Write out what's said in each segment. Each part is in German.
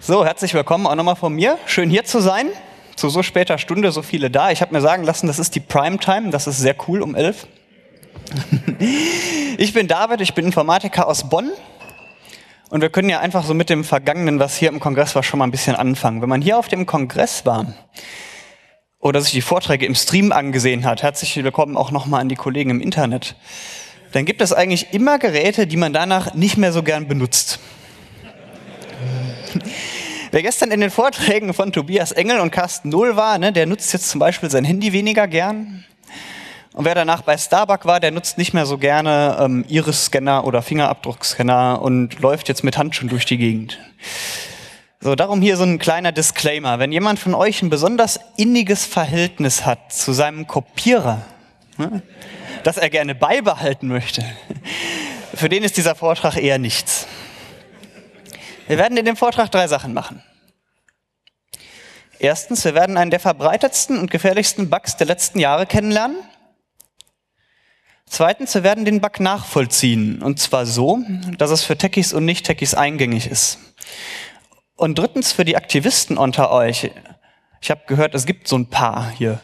So, herzlich willkommen auch nochmal von mir. Schön hier zu sein. Zu so später Stunde so viele da. Ich habe mir sagen lassen, das ist die Primetime. Das ist sehr cool um elf. ich bin David, ich bin Informatiker aus Bonn. Und wir können ja einfach so mit dem Vergangenen, was hier im Kongress war, schon mal ein bisschen anfangen. Wenn man hier auf dem Kongress war oder sich die Vorträge im Stream angesehen hat, herzlich willkommen auch nochmal an die Kollegen im Internet, dann gibt es eigentlich immer Geräte, die man danach nicht mehr so gern benutzt. Wer gestern in den Vorträgen von Tobias Engel und Carsten Null war, ne, der nutzt jetzt zum Beispiel sein Handy weniger gern. Und wer danach bei Starbucks war, der nutzt nicht mehr so gerne ähm, Iris-Scanner oder Fingerabdruckscanner und läuft jetzt mit Handschuhen durch die Gegend. So, darum hier so ein kleiner Disclaimer. Wenn jemand von euch ein besonders inniges Verhältnis hat zu seinem Kopierer, ne, das er gerne beibehalten möchte, für den ist dieser Vortrag eher nichts. Wir werden in dem Vortrag drei Sachen machen. Erstens, wir werden einen der verbreitetsten und gefährlichsten Bugs der letzten Jahre kennenlernen. Zweitens, wir werden den Bug nachvollziehen. Und zwar so, dass es für Techies und Nicht-Techies eingängig ist. Und drittens, für die Aktivisten unter euch. Ich habe gehört, es gibt so ein paar hier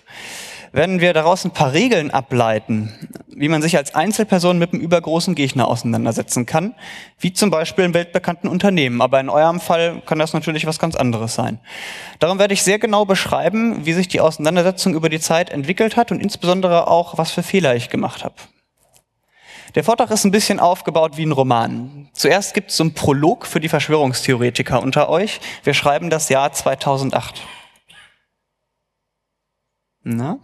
werden wir daraus ein paar Regeln ableiten, wie man sich als Einzelperson mit einem übergroßen Gegner auseinandersetzen kann, wie zum Beispiel in weltbekannten Unternehmen. Aber in eurem Fall kann das natürlich was ganz anderes sein. Darum werde ich sehr genau beschreiben, wie sich die Auseinandersetzung über die Zeit entwickelt hat und insbesondere auch, was für Fehler ich gemacht habe. Der Vortrag ist ein bisschen aufgebaut wie ein Roman. Zuerst gibt es so einen Prolog für die Verschwörungstheoretiker unter euch. Wir schreiben das Jahr 2008. Na?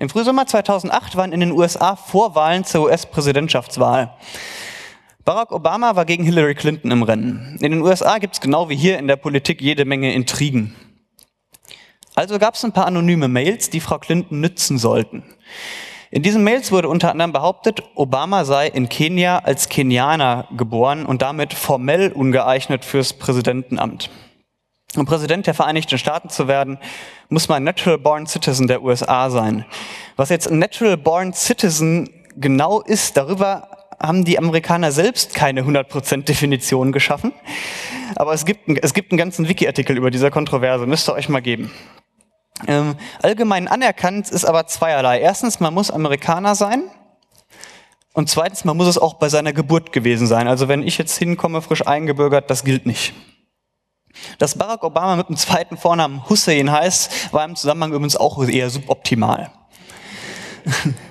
Im Frühsommer 2008 waren in den USA Vorwahlen zur US-Präsidentschaftswahl. Barack Obama war gegen Hillary Clinton im Rennen. In den USA gibt es genau wie hier in der Politik jede Menge Intrigen. Also gab es ein paar anonyme Mails, die Frau Clinton nützen sollten. In diesen Mails wurde unter anderem behauptet, Obama sei in Kenia als Kenianer geboren und damit formell ungeeignet fürs Präsidentenamt. Um Präsident der Vereinigten Staaten zu werden, muss man Natural Born Citizen der USA sein. Was jetzt Natural Born Citizen genau ist, darüber haben die Amerikaner selbst keine 100% Definition geschaffen. Aber es gibt, es gibt einen ganzen Wiki-Artikel über diese Kontroverse, müsst ihr euch mal geben. Ähm, allgemein anerkannt ist aber zweierlei. Erstens, man muss Amerikaner sein. Und zweitens, man muss es auch bei seiner Geburt gewesen sein. Also wenn ich jetzt hinkomme, frisch eingebürgert, das gilt nicht. Dass Barack Obama mit dem zweiten Vornamen Hussein heißt, war im Zusammenhang übrigens auch eher suboptimal.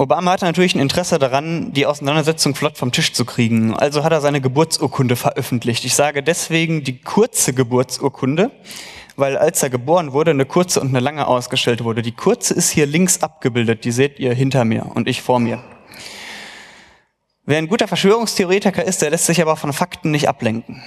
Obama hatte natürlich ein Interesse daran, die Auseinandersetzung flott vom Tisch zu kriegen. Also hat er seine Geburtsurkunde veröffentlicht. Ich sage deswegen die kurze Geburtsurkunde, weil als er geboren wurde, eine kurze und eine lange ausgestellt wurde. Die kurze ist hier links abgebildet, die seht ihr hinter mir und ich vor mir. Wer ein guter Verschwörungstheoretiker ist, der lässt sich aber von Fakten nicht ablenken.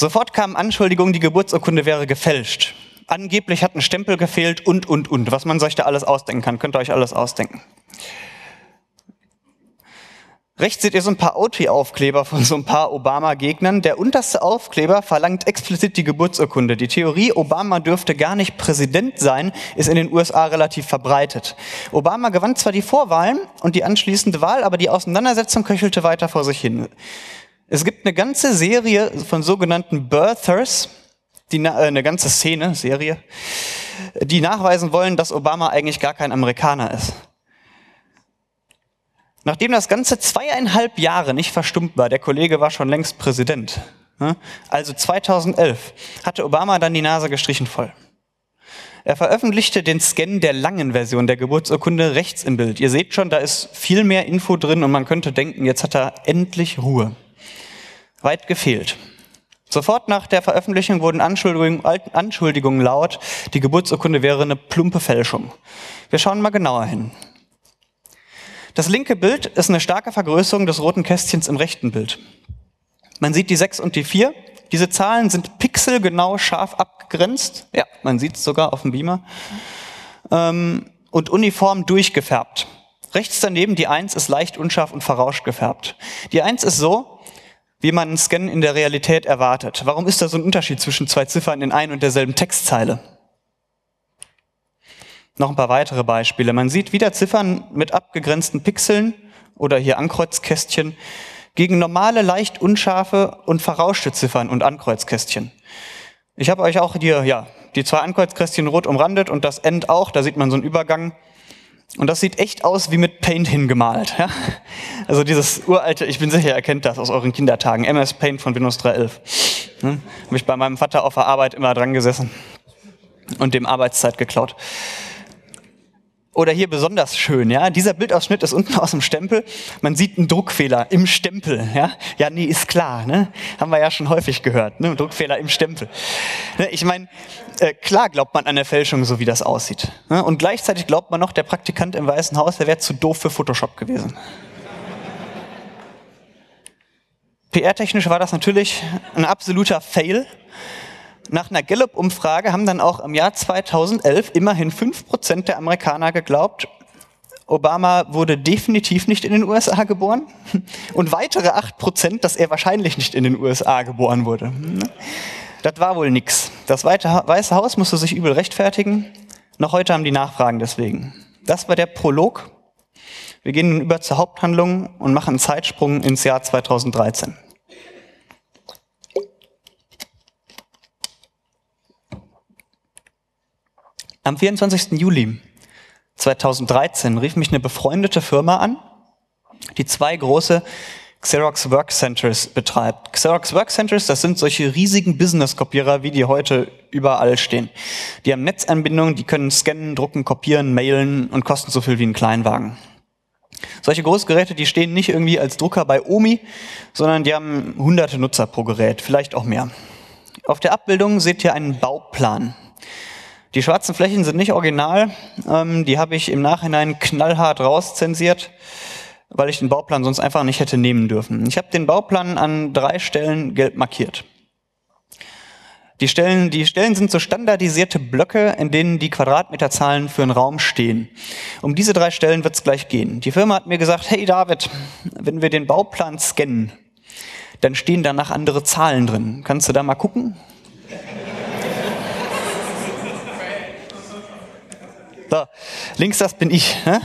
Sofort kamen Anschuldigungen, die Geburtsurkunde wäre gefälscht. Angeblich hat ein Stempel gefehlt und, und, und. Was man sich da alles ausdenken kann, könnt ihr euch alles ausdenken. Rechts seht ihr so ein paar Autry-Aufkleber von so ein paar Obama-Gegnern. Der unterste Aufkleber verlangt explizit die Geburtsurkunde. Die Theorie, Obama dürfte gar nicht Präsident sein, ist in den USA relativ verbreitet. Obama gewann zwar die Vorwahlen und die anschließende Wahl, aber die Auseinandersetzung köchelte weiter vor sich hin. Es gibt eine ganze Serie von sogenannten Birthers, die, äh, eine ganze Szene, Serie, die nachweisen wollen, dass Obama eigentlich gar kein Amerikaner ist. Nachdem das Ganze zweieinhalb Jahre nicht verstummt war, der Kollege war schon längst Präsident, ne, also 2011, hatte Obama dann die Nase gestrichen voll. Er veröffentlichte den Scan der langen Version der Geburtsurkunde rechts im Bild. Ihr seht schon, da ist viel mehr Info drin und man könnte denken, jetzt hat er endlich Ruhe. Weit gefehlt. Sofort nach der Veröffentlichung wurden Anschuldigungen, Anschuldigungen laut, die Geburtsurkunde wäre eine plumpe Fälschung. Wir schauen mal genauer hin. Das linke Bild ist eine starke Vergrößerung des roten Kästchens im rechten Bild. Man sieht die 6 und die 4. Diese Zahlen sind pixelgenau scharf abgegrenzt. Ja, man sieht es sogar auf dem Beamer. Ähm, und uniform durchgefärbt. Rechts daneben die 1 ist leicht unscharf und verrauscht gefärbt. Die 1 ist so, wie man einen Scan in der Realität erwartet. Warum ist da so ein Unterschied zwischen zwei Ziffern in ein und derselben Textzeile? Noch ein paar weitere Beispiele. Man sieht wieder Ziffern mit abgegrenzten Pixeln oder hier Ankreuzkästchen gegen normale, leicht unscharfe und verrauschte Ziffern und Ankreuzkästchen. Ich habe euch auch hier, ja, die zwei Ankreuzkästchen rot umrandet und das End auch, da sieht man so einen Übergang. Und das sieht echt aus wie mit Paint hingemalt. Ja? Also dieses uralte, ich bin sicher, ihr erkennt das aus euren Kindertagen, MS Paint von Windows 3.11. Hm? Habe ich bei meinem Vater auf der Arbeit immer dran gesessen und dem Arbeitszeit geklaut. Oder hier besonders schön, ja. Dieser Bildausschnitt ist unten aus dem Stempel. Man sieht einen Druckfehler im Stempel, ja. Ja, nee, ist klar, ne? Haben wir ja schon häufig gehört, ne? Druckfehler im Stempel. Ne? Ich meine, äh, klar glaubt man an der Fälschung, so wie das aussieht. Ne? Und gleichzeitig glaubt man noch, der Praktikant im Weißen Haus, der wäre zu doof für Photoshop gewesen. PR-technisch war das natürlich ein absoluter Fail. Nach einer Gallup-Umfrage haben dann auch im Jahr 2011 immerhin 5% der Amerikaner geglaubt, Obama wurde definitiv nicht in den USA geboren und weitere 8%, dass er wahrscheinlich nicht in den USA geboren wurde. Das war wohl nix. Das Weiße Haus musste sich übel rechtfertigen. Noch heute haben die Nachfragen deswegen. Das war der Prolog. Wir gehen nun über zur Haupthandlung und machen einen Zeitsprung ins Jahr 2013. Am 24. Juli 2013 rief mich eine befreundete Firma an, die zwei große Xerox Work Centers betreibt. Xerox Work Centers, das sind solche riesigen Business-Kopierer, wie die heute überall stehen. Die haben Netzanbindungen, die können scannen, drucken, kopieren, mailen und kosten so viel wie ein Kleinwagen. Solche Großgeräte, die stehen nicht irgendwie als Drucker bei OMI, sondern die haben hunderte Nutzer pro Gerät, vielleicht auch mehr. Auf der Abbildung seht ihr einen Bauplan. Die schwarzen Flächen sind nicht original, ähm, die habe ich im Nachhinein knallhart rauszensiert, weil ich den Bauplan sonst einfach nicht hätte nehmen dürfen. Ich habe den Bauplan an drei Stellen gelb markiert. Die Stellen, die Stellen sind so standardisierte Blöcke, in denen die Quadratmeterzahlen für einen Raum stehen. Um diese drei Stellen wird es gleich gehen. Die Firma hat mir gesagt, hey David, wenn wir den Bauplan scannen, dann stehen danach andere Zahlen drin. Kannst du da mal gucken? So, links das bin ich. Ne?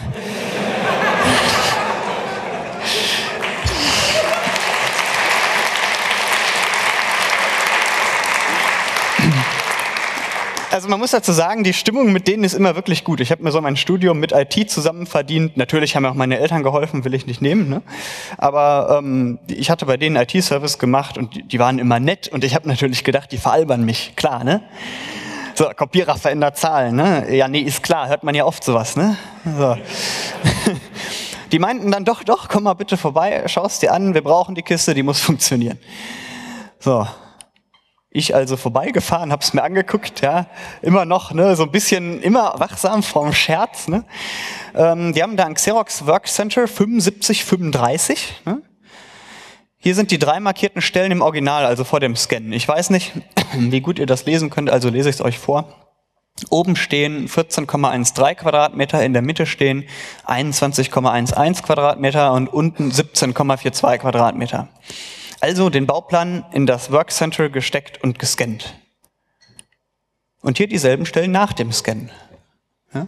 Also man muss dazu sagen, die Stimmung mit denen ist immer wirklich gut. Ich habe mir so mein Studium mit IT zusammen verdient. Natürlich haben mir auch meine Eltern geholfen, will ich nicht nehmen. Ne? Aber ähm, ich hatte bei denen IT-Service gemacht und die, die waren immer nett und ich habe natürlich gedacht, die veralbern mich, klar, ne? So, Kopierer verändert Zahlen, ne? Ja, nee, ist klar, hört man ja oft sowas, ne? So. Die meinten dann doch, doch, komm mal bitte vorbei, schaust dir an, wir brauchen die Kiste, die muss funktionieren. So. Ich also vorbeigefahren, hab's mir angeguckt, ja, immer noch, ne, so ein bisschen, immer wachsam vorm Scherz, ne. Ähm, die haben da ein Xerox Work Center 7535, ne? Hier sind die drei markierten Stellen im Original, also vor dem Scannen. Ich weiß nicht, wie gut ihr das lesen könnt, also lese ich es euch vor. Oben stehen 14,13 Quadratmeter, in der Mitte stehen 21,11 Quadratmeter und unten 17,42 Quadratmeter. Also den Bauplan in das Workcenter gesteckt und gescannt. Und hier dieselben Stellen nach dem Scannen. Ja?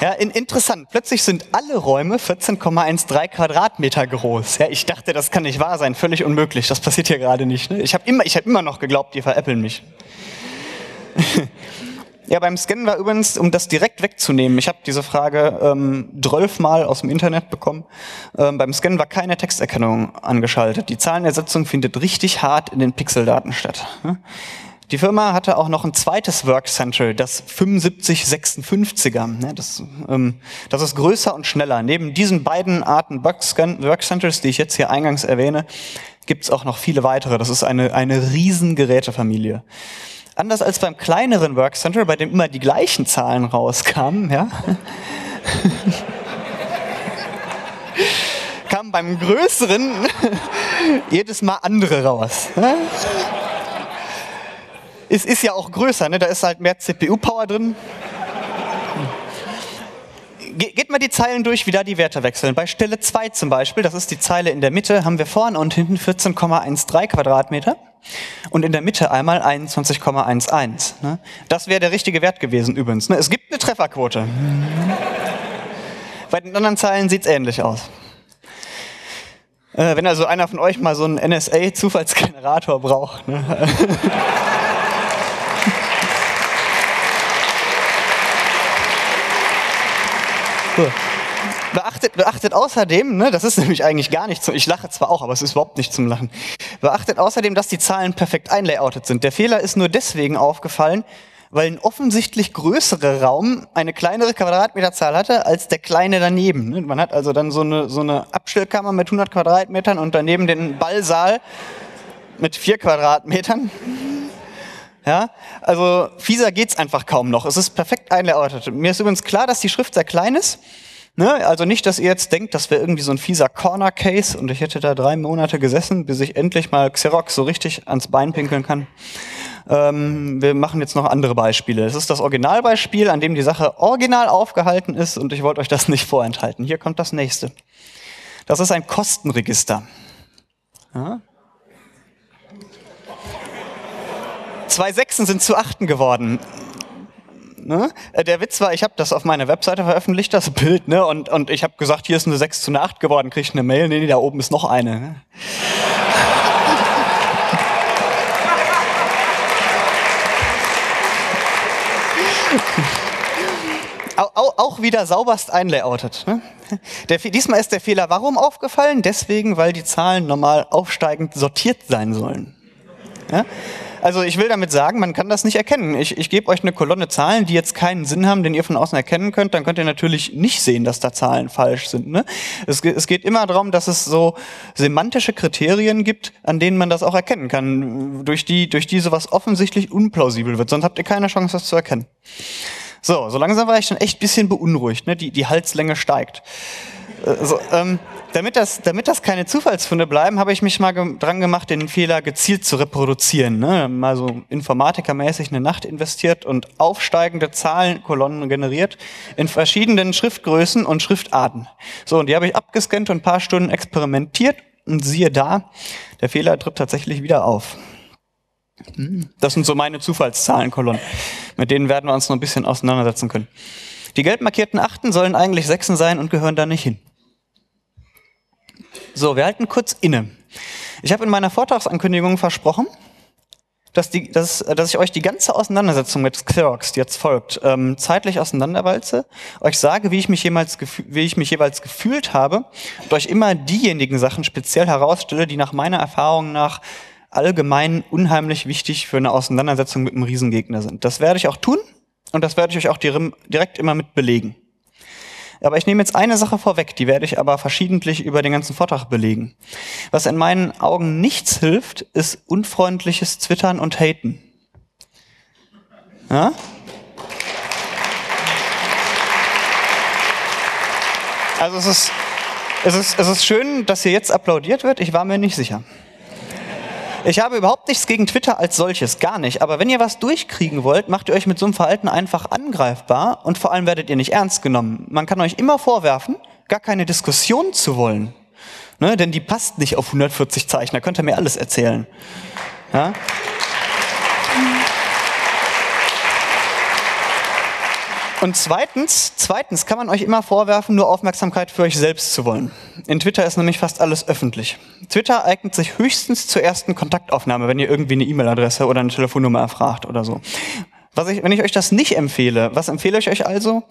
Ja, in, interessant. Plötzlich sind alle Räume 14,13 Quadratmeter groß. Ja, ich dachte, das kann nicht wahr sein. Völlig unmöglich. Das passiert hier gerade nicht. Ne? Ich habe immer, ich hab immer noch geglaubt, die veräppeln mich. ja, beim Scannen war übrigens, um das direkt wegzunehmen, ich habe diese Frage ähm, 12 Mal aus dem Internet bekommen. Ähm, beim Scannen war keine Texterkennung angeschaltet. Die Zahlenersetzung findet richtig hart in den Pixeldaten statt. Ne? Die Firma hatte auch noch ein zweites Work Center, das 7556er. Das, ähm, das ist größer und schneller. Neben diesen beiden Arten Work Centers, die ich jetzt hier eingangs erwähne, gibt es auch noch viele weitere. Das ist eine, eine riesen Gerätefamilie. Anders als beim kleineren Work Center, bei dem immer die gleichen Zahlen rauskamen, ja, kamen beim größeren jedes Mal andere raus. Es ist ja auch größer, ne? da ist halt mehr CPU-Power drin. Ge geht mal die Zeilen durch, wie da die Werte wechseln. Bei Stelle 2 zum Beispiel, das ist die Zeile in der Mitte, haben wir vorne und hinten 14,13 Quadratmeter und in der Mitte einmal 21,11. Ne? Das wäre der richtige Wert gewesen übrigens. Ne? Es gibt eine Trefferquote. Bei den anderen Zeilen sieht es ähnlich aus. Äh, wenn also einer von euch mal so einen NSA-Zufallsgenerator braucht. Ne? Cool. Beachtet, beachtet außerdem, ne, das ist nämlich eigentlich gar nicht zum, ich lache zwar auch, aber es ist überhaupt nicht zum Lachen. Beachtet außerdem, dass die Zahlen perfekt einlayoutet sind. Der Fehler ist nur deswegen aufgefallen, weil ein offensichtlich größerer Raum eine kleinere Quadratmeterzahl hatte als der kleine daneben. Ne? Man hat also dann so eine, so eine Abstellkammer mit 100 Quadratmetern und daneben den Ballsaal mit 4 Quadratmetern. Ja, also fieser geht's einfach kaum noch. Es ist perfekt eingeordnet. Mir ist übrigens klar, dass die Schrift sehr klein ist. Ne? Also nicht, dass ihr jetzt denkt, das wäre irgendwie so ein fieser Corner Case und ich hätte da drei Monate gesessen, bis ich endlich mal Xerox so richtig ans Bein pinkeln kann. Ähm, wir machen jetzt noch andere Beispiele. Es ist das Originalbeispiel, an dem die Sache original aufgehalten ist und ich wollte euch das nicht vorenthalten. Hier kommt das nächste. Das ist ein Kostenregister. Ja? Zwei Sechsen sind zu Achten geworden. Ne? Äh, der Witz war, ich habe das auf meiner Webseite veröffentlicht, das Bild, ne? und, und ich habe gesagt, hier ist eine 6 zu einer 8 geworden, kriege ich eine Mail, nee, nee, da oben ist noch eine. Ne? auch, wieder sauberst einlayoutet. Ne? Der, diesmal ist der Fehler warum aufgefallen? Deswegen, weil die Zahlen normal aufsteigend sortiert sein sollen. Ja? Also ich will damit sagen, man kann das nicht erkennen. Ich, ich gebe euch eine Kolonne Zahlen, die jetzt keinen Sinn haben, den ihr von außen erkennen könnt, dann könnt ihr natürlich nicht sehen, dass da Zahlen falsch sind. Ne? Es, es geht immer darum, dass es so semantische Kriterien gibt, an denen man das auch erkennen kann, durch die, durch die sowas offensichtlich unplausibel wird. Sonst habt ihr keine Chance, das zu erkennen. So, so langsam war ich schon echt bisschen beunruhigt. Ne? Die, die Halslänge steigt. Äh, so, ähm, damit das, damit das keine Zufallsfunde bleiben, habe ich mich mal ge dran gemacht, den Fehler gezielt zu reproduzieren. Ne? Mal so informatikermäßig eine Nacht investiert und aufsteigende Zahlenkolonnen generiert in verschiedenen Schriftgrößen und Schriftarten. So, und die habe ich abgescannt und ein paar Stunden experimentiert und siehe da, der Fehler tritt tatsächlich wieder auf. Das sind so meine Zufallszahlenkolonnen. Mit denen werden wir uns noch ein bisschen auseinandersetzen können. Die gelb markierten Achten sollen eigentlich Sechsen sein und gehören da nicht hin. So, wir halten kurz inne. Ich habe in meiner Vortragsankündigung versprochen, dass, die, dass, dass ich euch die ganze Auseinandersetzung mit Xerox, die jetzt folgt, ähm, zeitlich auseinanderwalze, euch sage, wie ich, mich jemals wie ich mich jeweils gefühlt habe und euch immer diejenigen Sachen speziell herausstelle, die nach meiner Erfahrung nach allgemein unheimlich wichtig für eine Auseinandersetzung mit einem Riesengegner sind. Das werde ich auch tun und das werde ich euch auch direkt immer mit belegen. Aber ich nehme jetzt eine Sache vorweg, die werde ich aber verschiedentlich über den ganzen Vortrag belegen. Was in meinen Augen nichts hilft, ist unfreundliches Twittern und Haten. Ja? Also es ist, es, ist, es ist schön, dass hier jetzt applaudiert wird. Ich war mir nicht sicher. Ich habe überhaupt nichts gegen Twitter als solches, gar nicht. Aber wenn ihr was durchkriegen wollt, macht ihr euch mit so einem Verhalten einfach angreifbar und vor allem werdet ihr nicht ernst genommen. Man kann euch immer vorwerfen, gar keine Diskussion zu wollen. Ne? Denn die passt nicht auf 140 Zeichen, da könnt ihr mir alles erzählen. Ja? Und zweitens, zweitens kann man euch immer vorwerfen, nur Aufmerksamkeit für euch selbst zu wollen. In Twitter ist nämlich fast alles öffentlich. Twitter eignet sich höchstens zur ersten Kontaktaufnahme, wenn ihr irgendwie eine E-Mail-Adresse oder eine Telefonnummer erfragt oder so. Was ich, wenn ich euch das nicht empfehle, was empfehle ich euch also?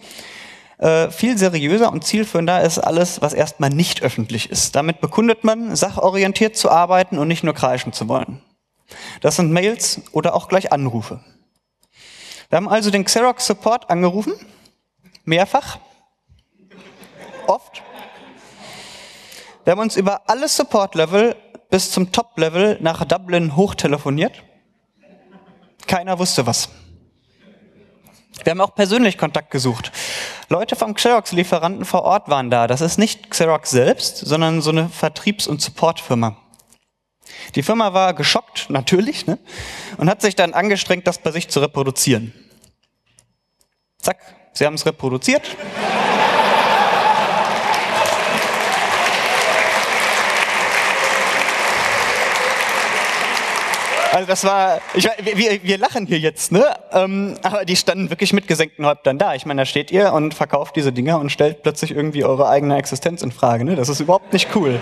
Äh, viel seriöser und zielführender ist alles, was erstmal nicht öffentlich ist. Damit bekundet man, sachorientiert zu arbeiten und nicht nur kreischen zu wollen. Das sind Mails oder auch gleich Anrufe. Wir haben also den Xerox Support angerufen, mehrfach, oft. Wir haben uns über alle Support-Level bis zum Top-Level nach Dublin hochtelefoniert. Keiner wusste was. Wir haben auch persönlich Kontakt gesucht. Leute vom Xerox-Lieferanten vor Ort waren da. Das ist nicht Xerox selbst, sondern so eine Vertriebs- und Supportfirma. Die Firma war geschockt, natürlich, ne? und hat sich dann angestrengt, das bei sich zu reproduzieren. Zack, sie haben es reproduziert. Also das war, ich, wir, wir lachen hier jetzt, ne? Ähm, aber die standen wirklich mit gesenkten Häuptern da. Ich meine, da steht ihr und verkauft diese Dinger und stellt plötzlich irgendwie eure eigene Existenz in Frage. Ne? Das ist überhaupt nicht cool.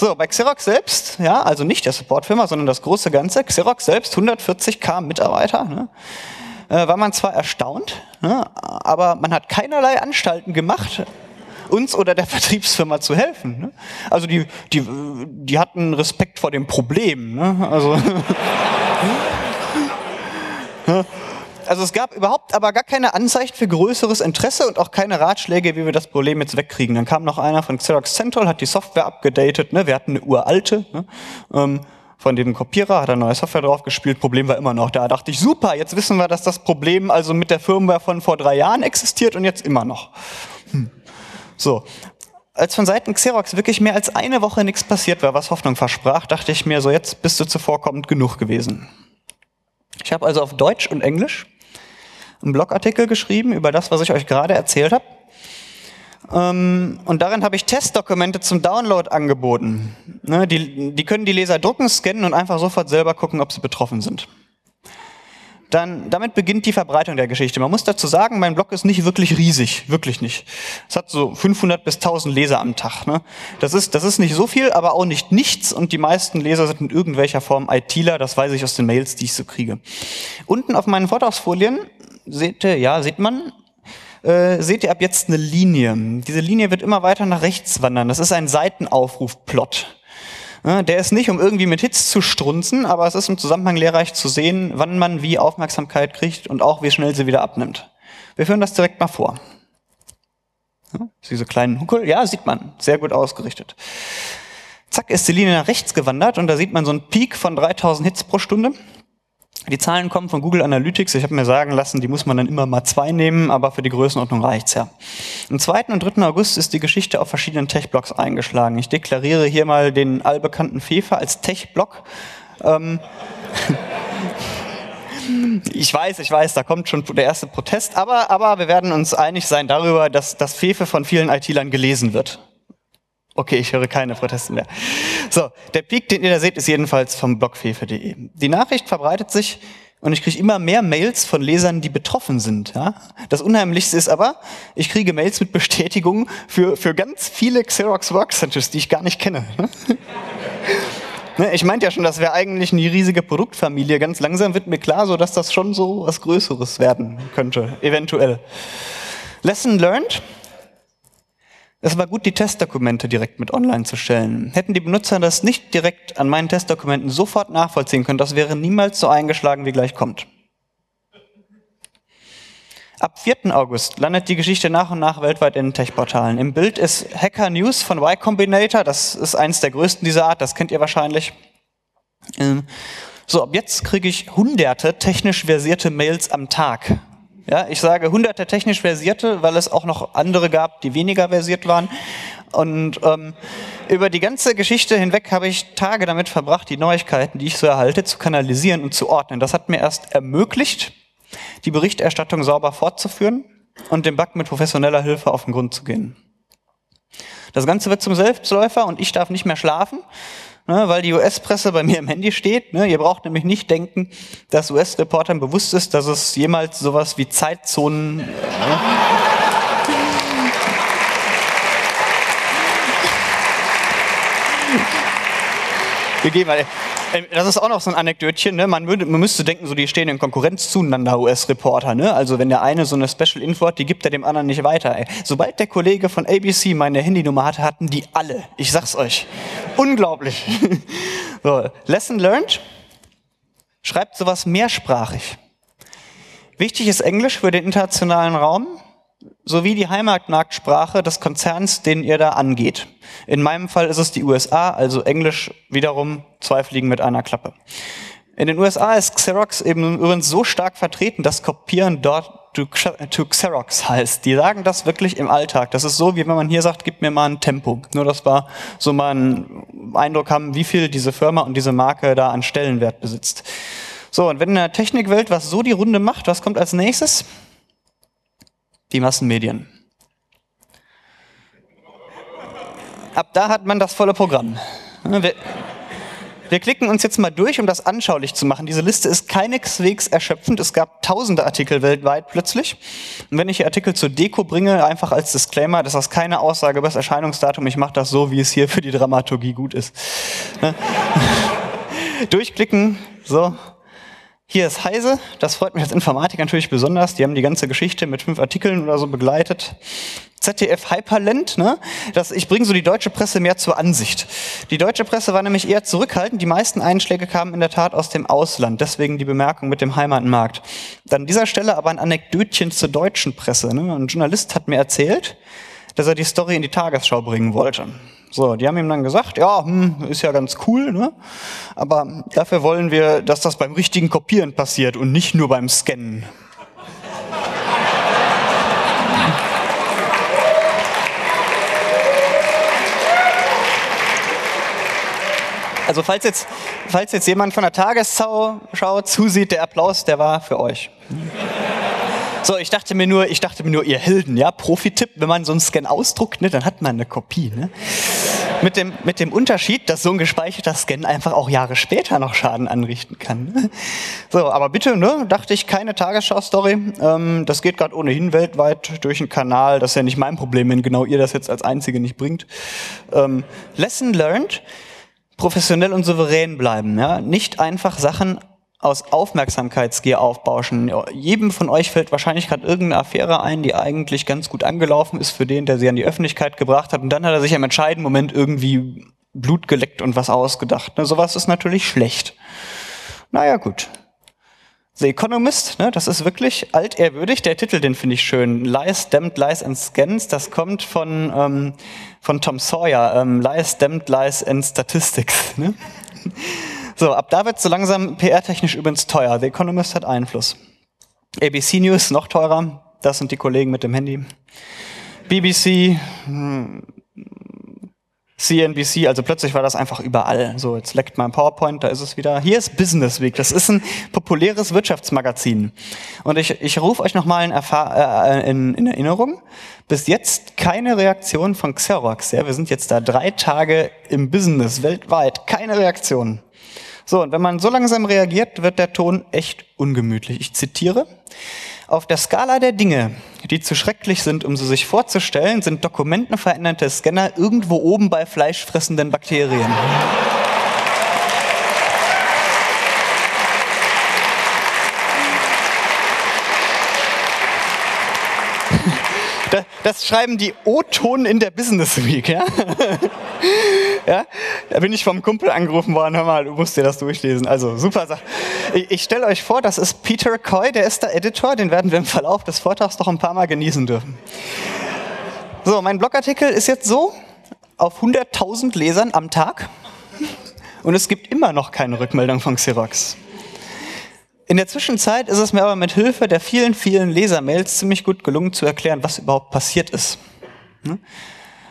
So, bei Xerox selbst, ja, also nicht der Supportfirma, sondern das große Ganze, Xerox selbst, 140k Mitarbeiter, ne? äh, war man zwar erstaunt, ne? aber man hat keinerlei Anstalten gemacht, uns oder der Vertriebsfirma zu helfen. Ne? Also die, die, die hatten Respekt vor dem Problem. Ne? Also, also es gab überhaupt aber gar keine Anzeichen für größeres Interesse und auch keine Ratschläge, wie wir das Problem jetzt wegkriegen. Dann kam noch einer von Xerox Central, hat die Software abgedatet. Ne? Wir hatten eine uralte. Ne? Ähm, von dem Kopierer, hat er neue Software drauf gespielt, Problem war immer noch da. Da dachte ich, super, jetzt wissen wir, dass das Problem also mit der Firmware von vor drei Jahren existiert und jetzt immer noch. Hm. So. Als von Seiten Xerox wirklich mehr als eine Woche nichts passiert war, was Hoffnung versprach, dachte ich mir so, jetzt bist du zuvorkommend genug gewesen. Ich habe also auf Deutsch und Englisch einen Blogartikel geschrieben über das, was ich euch gerade erzählt habe. Ähm, und darin habe ich Testdokumente zum Download angeboten. Ne, die, die können die Leser drucken, scannen und einfach sofort selber gucken, ob sie betroffen sind dann damit beginnt die Verbreitung der Geschichte. Man muss dazu sagen, mein Blog ist nicht wirklich riesig, wirklich nicht. Es hat so 500 bis 1000 Leser am Tag. Ne? Das ist das ist nicht so viel, aber auch nicht nichts. Und die meisten Leser sind in irgendwelcher Form ITler. Das weiß ich aus den Mails, die ich so kriege. Unten auf meinen Vortragsfolien seht ihr, ja, sieht man. Äh, seht ihr ab jetzt eine Linie. Diese Linie wird immer weiter nach rechts wandern. Das ist ein Seitenaufrufplot. Der ist nicht, um irgendwie mit Hits zu strunzen, aber es ist im Zusammenhang lehrreich zu sehen, wann man wie Aufmerksamkeit kriegt und auch wie schnell sie wieder abnimmt. Wir führen das direkt mal vor. Diese kleinen Huckel, ja, sieht man, sehr gut ausgerichtet. Zack, ist die Linie nach rechts gewandert und da sieht man so einen Peak von 3000 Hits pro Stunde. Die Zahlen kommen von Google Analytics. Ich habe mir sagen lassen, die muss man dann immer mal zwei nehmen, aber für die Größenordnung reicht's ja. Am 2. und 3. August ist die Geschichte auf verschiedenen Tech-Blogs eingeschlagen. Ich deklariere hier mal den allbekannten Fefe als Tech-Blog. Ähm ich weiß, ich weiß, da kommt schon der erste Protest, aber, aber wir werden uns einig sein darüber, dass das Fefe von vielen IT-Lern gelesen wird. Okay, ich höre keine Proteste mehr. So, der Peak, den ihr da seht, ist jedenfalls vom blogfefe.de. Die Nachricht verbreitet sich und ich kriege immer mehr Mails von Lesern, die betroffen sind. Ja? Das Unheimlichste ist aber, ich kriege Mails mit Bestätigungen für, für ganz viele Xerox Workcenters, die ich gar nicht kenne. Ne, ich meinte ja schon, das wäre eigentlich eine riesige Produktfamilie. Ganz langsam wird mir klar, so dass das schon so was Größeres werden könnte, eventuell. Lesson learned. Es war gut, die Testdokumente direkt mit online zu stellen. Hätten die Benutzer das nicht direkt an meinen Testdokumenten sofort nachvollziehen können, das wäre niemals so eingeschlagen, wie gleich kommt. Ab 4. August landet die Geschichte nach und nach weltweit in Tech-Portalen. Im Bild ist Hacker News von Y Combinator. Das ist eins der größten dieser Art. Das kennt ihr wahrscheinlich. Ähm, so, ab jetzt kriege ich hunderte technisch versierte Mails am Tag ja, ich sage hunderte technisch versierte, weil es auch noch andere gab, die weniger versiert waren. Und ähm, über die ganze Geschichte hinweg habe ich Tage damit verbracht, die Neuigkeiten, die ich so erhalte, zu kanalisieren und zu ordnen. Das hat mir erst ermöglicht, die Berichterstattung sauber fortzuführen und dem Bug mit professioneller Hilfe auf den Grund zu gehen. Das Ganze wird zum Selbstläufer und ich darf nicht mehr schlafen, ne, weil die US-Presse bei mir im Handy steht. Ne. Ihr braucht nämlich nicht denken, dass US-Reportern bewusst ist, dass es jemals sowas wie Zeitzonen. Ne, gegeben hat. Ähm, das ist auch noch so ein Anekdötchen. Ne? Man, würde, man müsste denken, so die stehen in Konkurrenz zueinander, US-Reporter. Ne? Also wenn der eine so eine Special Info hat, die gibt er dem anderen nicht weiter. Ey. Sobald der Kollege von ABC meine Handynummer hatte, hatten die alle. Ich sag's euch. Unglaublich. so, Lesson learned. Schreibt sowas mehrsprachig. Wichtig ist Englisch für den internationalen Raum sowie die Heimatmarktsprache des Konzerns, den ihr da angeht. In meinem Fall ist es die USA, also Englisch wiederum zwei Fliegen mit einer Klappe. In den USA ist Xerox eben übrigens so stark vertreten, dass Kopieren dort to, Xerox heißt. Die sagen das wirklich im Alltag. Das ist so, wie wenn man hier sagt, gib mir mal ein Tempo. Nur das war so mal ein Eindruck haben, wie viel diese Firma und diese Marke da an Stellenwert besitzt. So, und wenn in der Technikwelt was so die Runde macht, was kommt als nächstes? Die Massenmedien. Ab da hat man das volle Programm. Wir klicken uns jetzt mal durch, um das anschaulich zu machen. Diese Liste ist keineswegs erschöpfend. Es gab tausende Artikel weltweit plötzlich. Und wenn ich hier Artikel zur Deko bringe, einfach als Disclaimer, das ist keine Aussage über das Erscheinungsdatum. Ich mache das so, wie es hier für die Dramaturgie gut ist. Ne? Durchklicken, so, hier ist Heise, das freut mich als Informatiker natürlich besonders. Die haben die ganze Geschichte mit fünf Artikeln oder so begleitet. ZDF Hyperland, ne? Das, ich bringe so die deutsche Presse mehr zur Ansicht. Die deutsche Presse war nämlich eher zurückhaltend. Die meisten Einschläge kamen in der Tat aus dem Ausland. Deswegen die Bemerkung mit dem Heimatmarkt. Dann an dieser Stelle aber ein Anekdötchen zur deutschen Presse. Ne? Ein Journalist hat mir erzählt, dass er die Story in die Tagesschau bringen wollte. So, die haben ihm dann gesagt, ja, hm, ist ja ganz cool, ne? aber dafür wollen wir, dass das beim richtigen Kopieren passiert und nicht nur beim Scannen. Also falls jetzt, falls jetzt jemand von der Tagesschau zusieht, der Applaus, der war für euch. So, ich dachte mir nur, ich dachte mir nur, ihr Helden, ja, Profi-Tipp, wenn man so einen Scan ausdruckt, ne, dann hat man eine Kopie, ne? Mit dem, mit dem Unterschied, dass so ein gespeicherter Scan einfach auch Jahre später noch Schaden anrichten kann. Ne? So, aber bitte, ne, dachte ich, keine Tagesschau-Story. Ähm, das geht gerade ohnehin weltweit durch einen Kanal. Das ist ja nicht mein Problem, wenn genau ihr das jetzt als Einzige nicht bringt. Ähm, Lesson learned, professionell und souverän bleiben. Ja? Nicht einfach Sachen aus Aufmerksamkeitsgier aufbauschen. Jedem von euch fällt wahrscheinlich gerade irgendeine Affäre ein, die eigentlich ganz gut angelaufen ist für den, der sie an die Öffentlichkeit gebracht hat. Und dann hat er sich im entscheidenden Moment irgendwie Blut geleckt und was ausgedacht. Ne, sowas ist natürlich schlecht. Naja, gut. The Economist, ne, das ist wirklich altehrwürdig. Der Titel, den finde ich schön. Lies, Damned Lies and Scans. Das kommt von, ähm, von Tom Sawyer. Ähm, Lies, Damned Lies and Statistics. Ne? So, ab da wird es so langsam PR-technisch übrigens teuer. The Economist hat Einfluss. ABC News noch teurer. Das sind die Kollegen mit dem Handy. BBC, CNBC, also plötzlich war das einfach überall. So, jetzt leckt mein PowerPoint, da ist es wieder. Hier ist Business Week, das ist ein populäres Wirtschaftsmagazin. Und ich, ich rufe euch nochmal in, äh, in, in Erinnerung, bis jetzt keine Reaktion von Xerox. Ja, wir sind jetzt da drei Tage im Business weltweit, keine Reaktion. So, und wenn man so langsam reagiert, wird der Ton echt ungemütlich. Ich zitiere. Auf der Skala der Dinge, die zu schrecklich sind, um sie sich vorzustellen, sind dokumentenveränderte Scanner irgendwo oben bei fleischfressenden Bakterien. Das, schreiben die O-Ton in der Business Week. Ja? ja? Da bin ich vom Kumpel angerufen worden, hör mal, du musst dir das durchlesen. Also super Sache. Ich, ich stelle euch vor, das ist Peter Coy, der ist der Editor, den werden wir im Verlauf des Vortrags noch ein paar Mal genießen dürfen. So, mein Blogartikel ist jetzt so auf 100.000 Lesern am Tag und es gibt immer noch keine Rückmeldung von Xerox. In der Zwischenzeit ist es mir aber mit Hilfe der vielen, vielen Lesermails ziemlich gut gelungen zu erklären, was überhaupt passiert ist. Hm?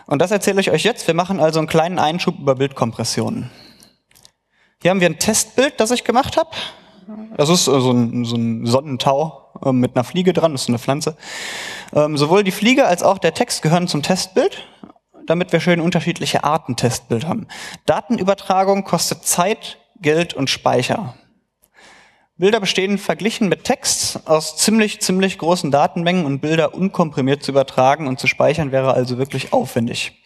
Und das erzähle ich euch jetzt. Wir machen also einen kleinen Einschub über Bildkompressionen. Hier haben wir ein Testbild, das ich gemacht habe. Das ist so ein, so ein Sonnentau ähm, mit einer Fliege dran, das ist eine Pflanze. Ähm, sowohl die Fliege als auch der Text gehören zum Testbild, damit wir schön unterschiedliche Arten Testbild haben. Datenübertragung kostet Zeit, Geld und Speicher. Bilder bestehen verglichen mit Text aus ziemlich, ziemlich großen Datenmengen und Bilder unkomprimiert zu übertragen und zu speichern wäre also wirklich aufwendig.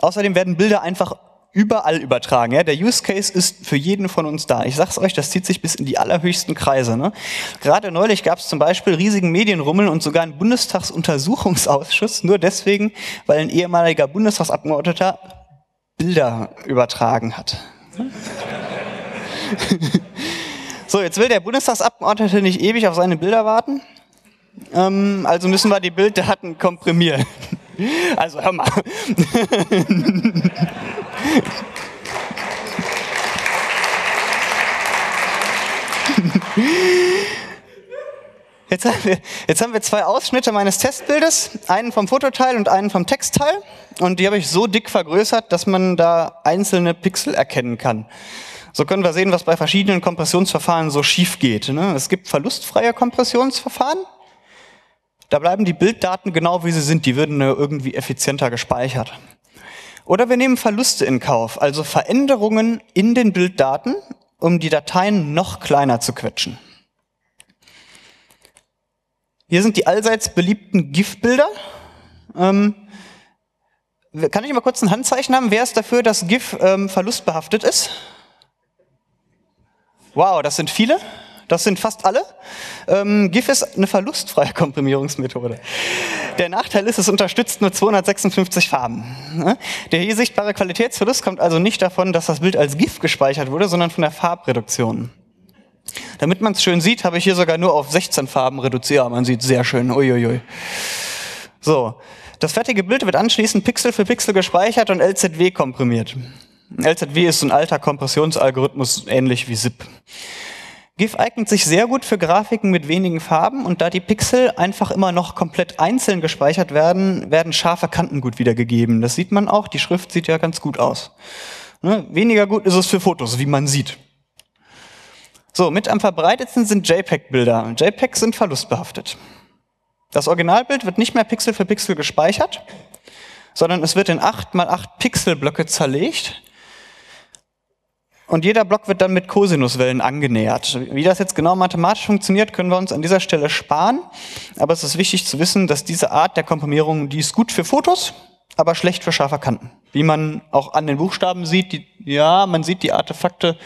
Außerdem werden Bilder einfach überall übertragen. Ja? Der Use Case ist für jeden von uns da. Ich sag's euch, das zieht sich bis in die allerhöchsten Kreise. Ne? Gerade neulich gab es zum Beispiel riesigen Medienrummel und sogar einen Bundestagsuntersuchungsausschuss, nur deswegen, weil ein ehemaliger Bundestagsabgeordneter Bilder übertragen hat. So, jetzt will der Bundestagsabgeordnete nicht ewig auf seine Bilder warten. Ähm, also müssen wir die Bilddaten komprimieren. Also hör mal. Jetzt haben, wir, jetzt haben wir zwei Ausschnitte meines Testbildes, einen vom Fototeil und einen vom Textteil. Und die habe ich so dick vergrößert, dass man da einzelne Pixel erkennen kann. So können wir sehen, was bei verschiedenen Kompressionsverfahren so schief geht. Ne? Es gibt verlustfreie Kompressionsverfahren. Da bleiben die Bilddaten genau wie sie sind. Die würden irgendwie effizienter gespeichert. Oder wir nehmen Verluste in Kauf, also Veränderungen in den Bilddaten, um die Dateien noch kleiner zu quetschen. Hier sind die allseits beliebten GIF-Bilder. Ähm, kann ich mal kurz ein Handzeichen haben? Wer ist dafür, dass GIF ähm, verlustbehaftet ist? Wow, das sind viele. Das sind fast alle. Ähm, GIF ist eine verlustfreie Komprimierungsmethode. Der Nachteil ist, es unterstützt nur 256 Farben. Ne? Der hier sichtbare Qualitätsverlust kommt also nicht davon, dass das Bild als GIF gespeichert wurde, sondern von der Farbreduktion. Damit man es schön sieht, habe ich hier sogar nur auf 16 Farben reduziert. Man sieht sehr schön. Uiuiui. So, das fertige Bild wird anschließend Pixel für Pixel gespeichert und LZW komprimiert. LZW ist ein alter Kompressionsalgorithmus, ähnlich wie ZIP. GIF eignet sich sehr gut für Grafiken mit wenigen Farben und da die Pixel einfach immer noch komplett einzeln gespeichert werden, werden scharfe Kanten gut wiedergegeben. Das sieht man auch, die Schrift sieht ja ganz gut aus. Ne? Weniger gut ist es für Fotos, wie man sieht. So, mit am verbreitetsten sind JPEG-Bilder. JPEGs sind verlustbehaftet. Das Originalbild wird nicht mehr Pixel für Pixel gespeichert, sondern es wird in 8 mal 8 Pixelblöcke zerlegt und jeder Block wird dann mit Kosinuswellen angenähert. Wie das jetzt genau mathematisch funktioniert, können wir uns an dieser Stelle sparen. Aber es ist wichtig zu wissen, dass diese Art der Komprimierung, die ist gut für Fotos, aber schlecht für scharfe Kanten. Wie man auch an den Buchstaben sieht, die, ja, man sieht die Artefakte,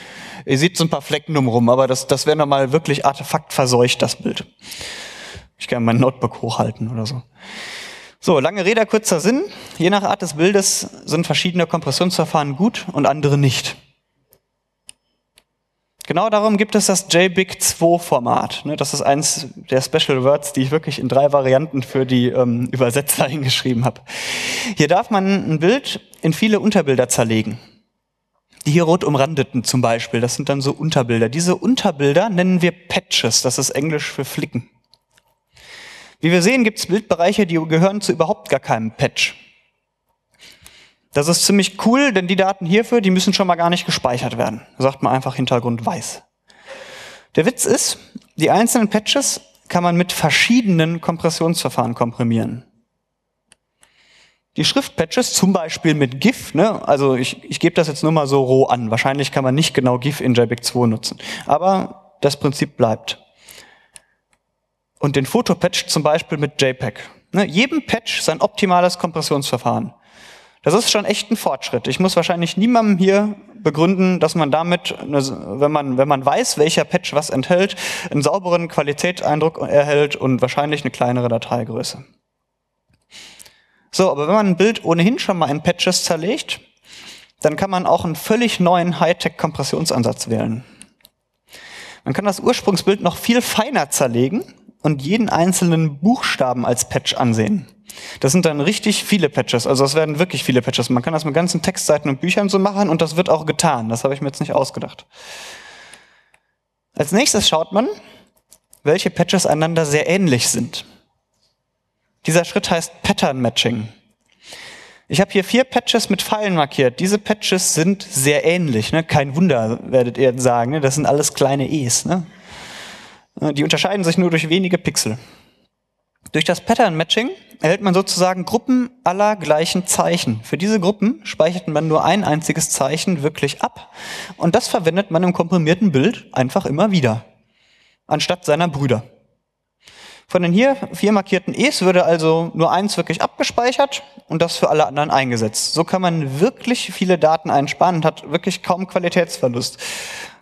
ihr seht so ein paar Flecken drumherum, aber das, das wäre nochmal wirklich artefaktverseucht, das Bild. Ich kann mein Notebook hochhalten oder so. So, lange Rede, kurzer Sinn. Je nach Art des Bildes sind verschiedene Kompressionsverfahren gut und andere nicht. Genau darum gibt es das JBIC2-Format. Ne, das ist eins der Special Words, die ich wirklich in drei Varianten für die ähm, Übersetzer hingeschrieben habe. Hier darf man ein Bild in viele Unterbilder zerlegen. Die hier rot umrandeten zum Beispiel, das sind dann so Unterbilder. Diese Unterbilder nennen wir Patches, das ist Englisch für Flicken. Wie wir sehen, gibt es Bildbereiche, die gehören zu überhaupt gar keinem Patch. Das ist ziemlich cool, denn die Daten hierfür, die müssen schon mal gar nicht gespeichert werden. Sagt man einfach Hintergrund weiß. Der Witz ist, die einzelnen Patches kann man mit verschiedenen Kompressionsverfahren komprimieren. Die Schriftpatches, zum Beispiel mit GIF, ne, also ich, ich gebe das jetzt nur mal so roh an. Wahrscheinlich kann man nicht genau GIF in JPEG 2 nutzen. Aber das Prinzip bleibt. Und den Fotopatch zum Beispiel mit JPEG. Ne, jedem Patch sein optimales Kompressionsverfahren. Das ist schon echt ein Fortschritt. Ich muss wahrscheinlich niemandem hier begründen, dass man damit, wenn man, wenn man weiß, welcher Patch was enthält, einen sauberen Qualitätseindruck erhält und wahrscheinlich eine kleinere Dateigröße. So, aber wenn man ein Bild ohnehin schon mal in Patches zerlegt, dann kann man auch einen völlig neuen Hightech-Kompressionsansatz wählen. Man kann das Ursprungsbild noch viel feiner zerlegen und jeden einzelnen Buchstaben als Patch ansehen. Das sind dann richtig viele Patches, also es werden wirklich viele Patches. Man kann das mit ganzen Textseiten und Büchern so machen und das wird auch getan. Das habe ich mir jetzt nicht ausgedacht. Als nächstes schaut man, welche Patches einander sehr ähnlich sind. Dieser Schritt heißt Pattern Matching. Ich habe hier vier Patches mit Pfeilen markiert. Diese Patches sind sehr ähnlich. Ne? Kein Wunder, werdet ihr sagen. Ne? Das sind alles kleine E's. Ne? Die unterscheiden sich nur durch wenige Pixel. Durch das Pattern Matching erhält man sozusagen Gruppen aller gleichen Zeichen. Für diese Gruppen speichert man nur ein einziges Zeichen wirklich ab und das verwendet man im komprimierten Bild einfach immer wieder, anstatt seiner Brüder. Von den hier vier markierten E's würde also nur eins wirklich abgespeichert und das für alle anderen eingesetzt. So kann man wirklich viele Daten einsparen und hat wirklich kaum Qualitätsverlust.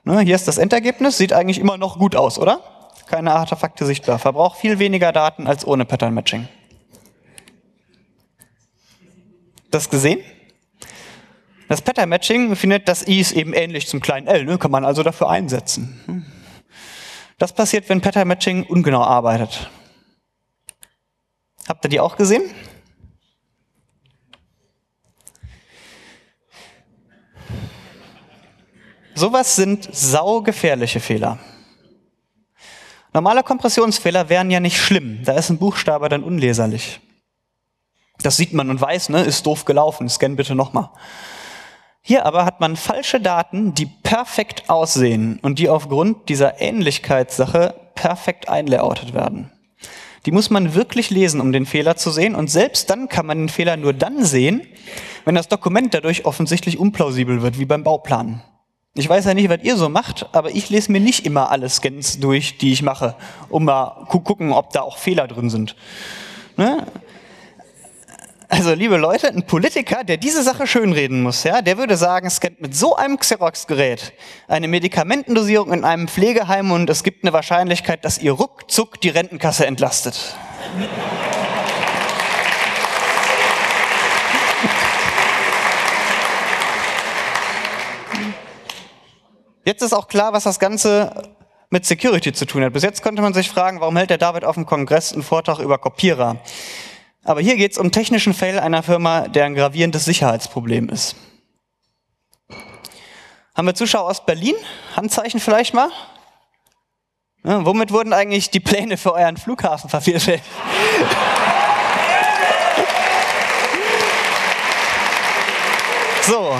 Ne, hier ist das Endergebnis, sieht eigentlich immer noch gut aus, oder? Keine Artefakte sichtbar. Verbraucht viel weniger Daten als ohne Pattern Matching. Das gesehen? Das Pattern Matching findet das i ist eben ähnlich zum kleinen l, ne? kann man also dafür einsetzen. Das passiert, wenn Pattern Matching ungenau arbeitet. Habt ihr die auch gesehen? Sowas sind saugefährliche Fehler. Normale Kompressionsfehler wären ja nicht schlimm. Da ist ein Buchstabe dann unleserlich. Das sieht man und weiß, ne, ist doof gelaufen. Scan bitte nochmal. Hier aber hat man falsche Daten, die perfekt aussehen und die aufgrund dieser Ähnlichkeitssache perfekt einlayoutet werden. Die muss man wirklich lesen, um den Fehler zu sehen. Und selbst dann kann man den Fehler nur dann sehen, wenn das Dokument dadurch offensichtlich unplausibel wird, wie beim Bauplan. Ich weiß ja nicht, was ihr so macht, aber ich lese mir nicht immer alle Scans durch, die ich mache, um mal zu gucken, ob da auch Fehler drin sind. Ne? Also, liebe Leute, ein Politiker, der diese Sache schönreden muss, ja, der würde sagen, scannt mit so einem Xerox-Gerät eine Medikamentendosierung in einem Pflegeheim und es gibt eine Wahrscheinlichkeit, dass ihr ruckzuck die Rentenkasse entlastet. Jetzt ist auch klar, was das Ganze mit Security zu tun hat. Bis jetzt konnte man sich fragen, warum hält der David auf dem Kongress einen Vortrag über Kopierer? Aber hier geht es um technischen Fail einer Firma, der ein gravierendes Sicherheitsproblem ist. Haben wir Zuschauer aus Berlin? Handzeichen vielleicht mal? Ja, womit wurden eigentlich die Pläne für euren Flughafen vervielfältigt? so,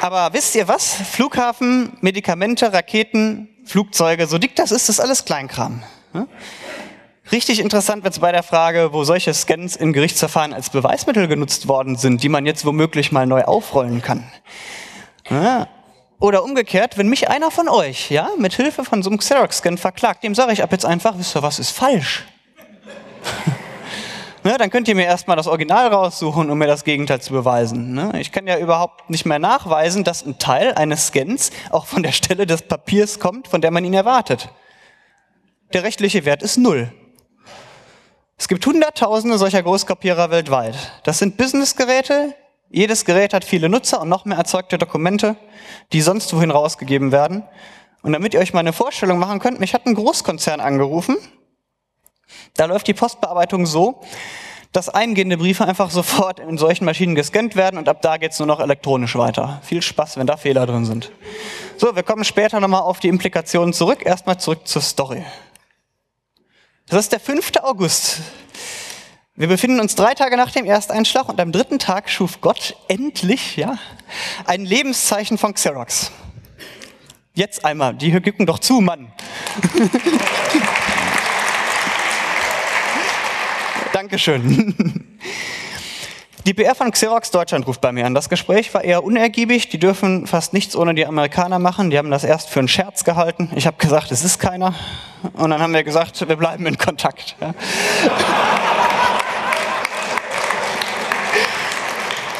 Aber wisst ihr was? Flughafen, Medikamente, Raketen, Flugzeuge, so dick das ist, das alles Kleinkram. Richtig interessant wird es bei der Frage, wo solche Scans in Gerichtsverfahren als Beweismittel genutzt worden sind, die man jetzt womöglich mal neu aufrollen kann. Oder umgekehrt, wenn mich einer von euch, ja, mit Hilfe von so einem Xerox-Scan verklagt, dem sage ich ab jetzt einfach, wisst ihr was ist falsch? Ne, dann könnt ihr mir erstmal das Original raussuchen, um mir das Gegenteil zu beweisen. Ne? Ich kann ja überhaupt nicht mehr nachweisen, dass ein Teil eines Scans auch von der Stelle des Papiers kommt, von der man ihn erwartet. Der rechtliche Wert ist null. Es gibt Hunderttausende solcher Großkopierer weltweit. Das sind Businessgeräte. Jedes Gerät hat viele Nutzer und noch mehr erzeugte Dokumente, die sonst wohin rausgegeben werden. Und damit ihr euch mal eine Vorstellung machen könnt, mich hat ein Großkonzern angerufen da läuft die Postbearbeitung so, dass eingehende Briefe einfach sofort in solchen Maschinen gescannt werden und ab da geht's nur noch elektronisch weiter. Viel Spaß, wenn da Fehler drin sind. So, wir kommen später nochmal auf die Implikationen zurück. Erstmal zurück zur Story. Das ist der 5. August. Wir befinden uns drei Tage nach dem Ersteinschlag und am dritten Tag schuf Gott endlich ja, ein Lebenszeichen von Xerox. Jetzt einmal, die gucken doch zu, Mann. Dankeschön. Die PR von Xerox Deutschland ruft bei mir an. Das Gespräch war eher unergiebig. Die dürfen fast nichts ohne die Amerikaner machen. Die haben das erst für einen Scherz gehalten. Ich habe gesagt, es ist keiner. Und dann haben wir gesagt, wir bleiben in Kontakt.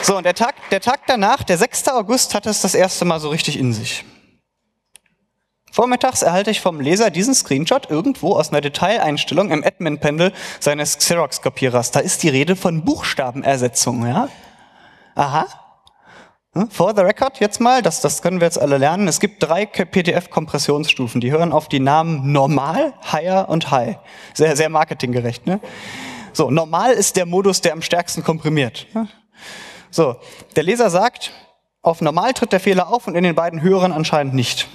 So, und der Tag, der Tag danach, der 6. August, hatte es das erste Mal so richtig in sich. Vormittags erhalte ich vom Leser diesen Screenshot irgendwo aus einer Detaileinstellung im Admin-Panel seines Xerox-Kopierers. Da ist die Rede von Buchstabenersetzung, ja? Aha. Hm, for the record jetzt mal, das, das können wir jetzt alle lernen. Es gibt drei PDF-Kompressionsstufen, die hören auf die Namen Normal, Higher und High. Sehr, sehr marketinggerecht, ne? So, normal ist der Modus, der am stärksten komprimiert. Ne? So, der Leser sagt, auf normal tritt der Fehler auf und in den beiden höheren anscheinend nicht.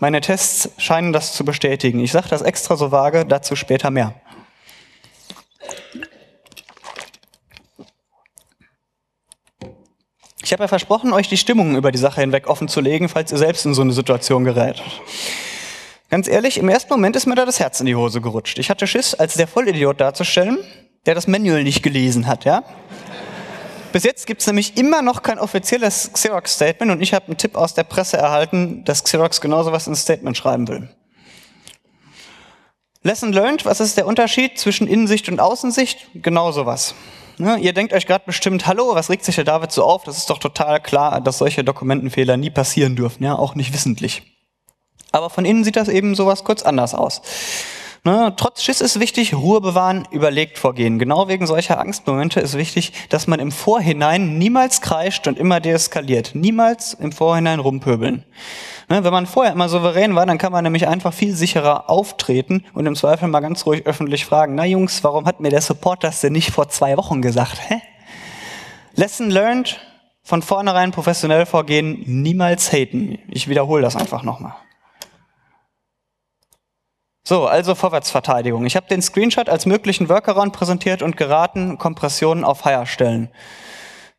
Meine Tests scheinen das zu bestätigen. Ich sage das extra so vage, dazu später mehr. Ich habe ja versprochen, euch die Stimmung über die Sache hinweg offen zu legen, falls ihr selbst in so eine Situation gerät. Ganz ehrlich, im ersten Moment ist mir da das Herz in die Hose gerutscht. Ich hatte Schiss, als der Vollidiot darzustellen, der das Manual nicht gelesen hat, ja? Bis jetzt gibt es nämlich immer noch kein offizielles Xerox-Statement und ich habe einen Tipp aus der Presse erhalten, dass Xerox genauso was ins Statement schreiben will. Lesson learned, was ist der Unterschied zwischen Innensicht und Außensicht? Genauso was. Ne, ihr denkt euch gerade bestimmt, hallo, was regt sich der David so auf? Das ist doch total klar, dass solche Dokumentenfehler nie passieren dürfen, ja, auch nicht wissentlich. Aber von innen sieht das eben sowas kurz anders aus. Ne, trotz Schiss ist wichtig, Ruhe bewahren, überlegt vorgehen. Genau wegen solcher Angstmomente ist wichtig, dass man im Vorhinein niemals kreischt und immer deeskaliert. Niemals im Vorhinein rumpöbeln. Ne, wenn man vorher immer souverän war, dann kann man nämlich einfach viel sicherer auftreten und im Zweifel mal ganz ruhig öffentlich fragen, na Jungs, warum hat mir der Support das denn nicht vor zwei Wochen gesagt? Hä? Lesson learned, von vornherein professionell vorgehen, niemals haten. Ich wiederhole das einfach nochmal. So, also Vorwärtsverteidigung. Ich habe den Screenshot als möglichen Workaround präsentiert und geraten, Kompressionen auf Higher stellen.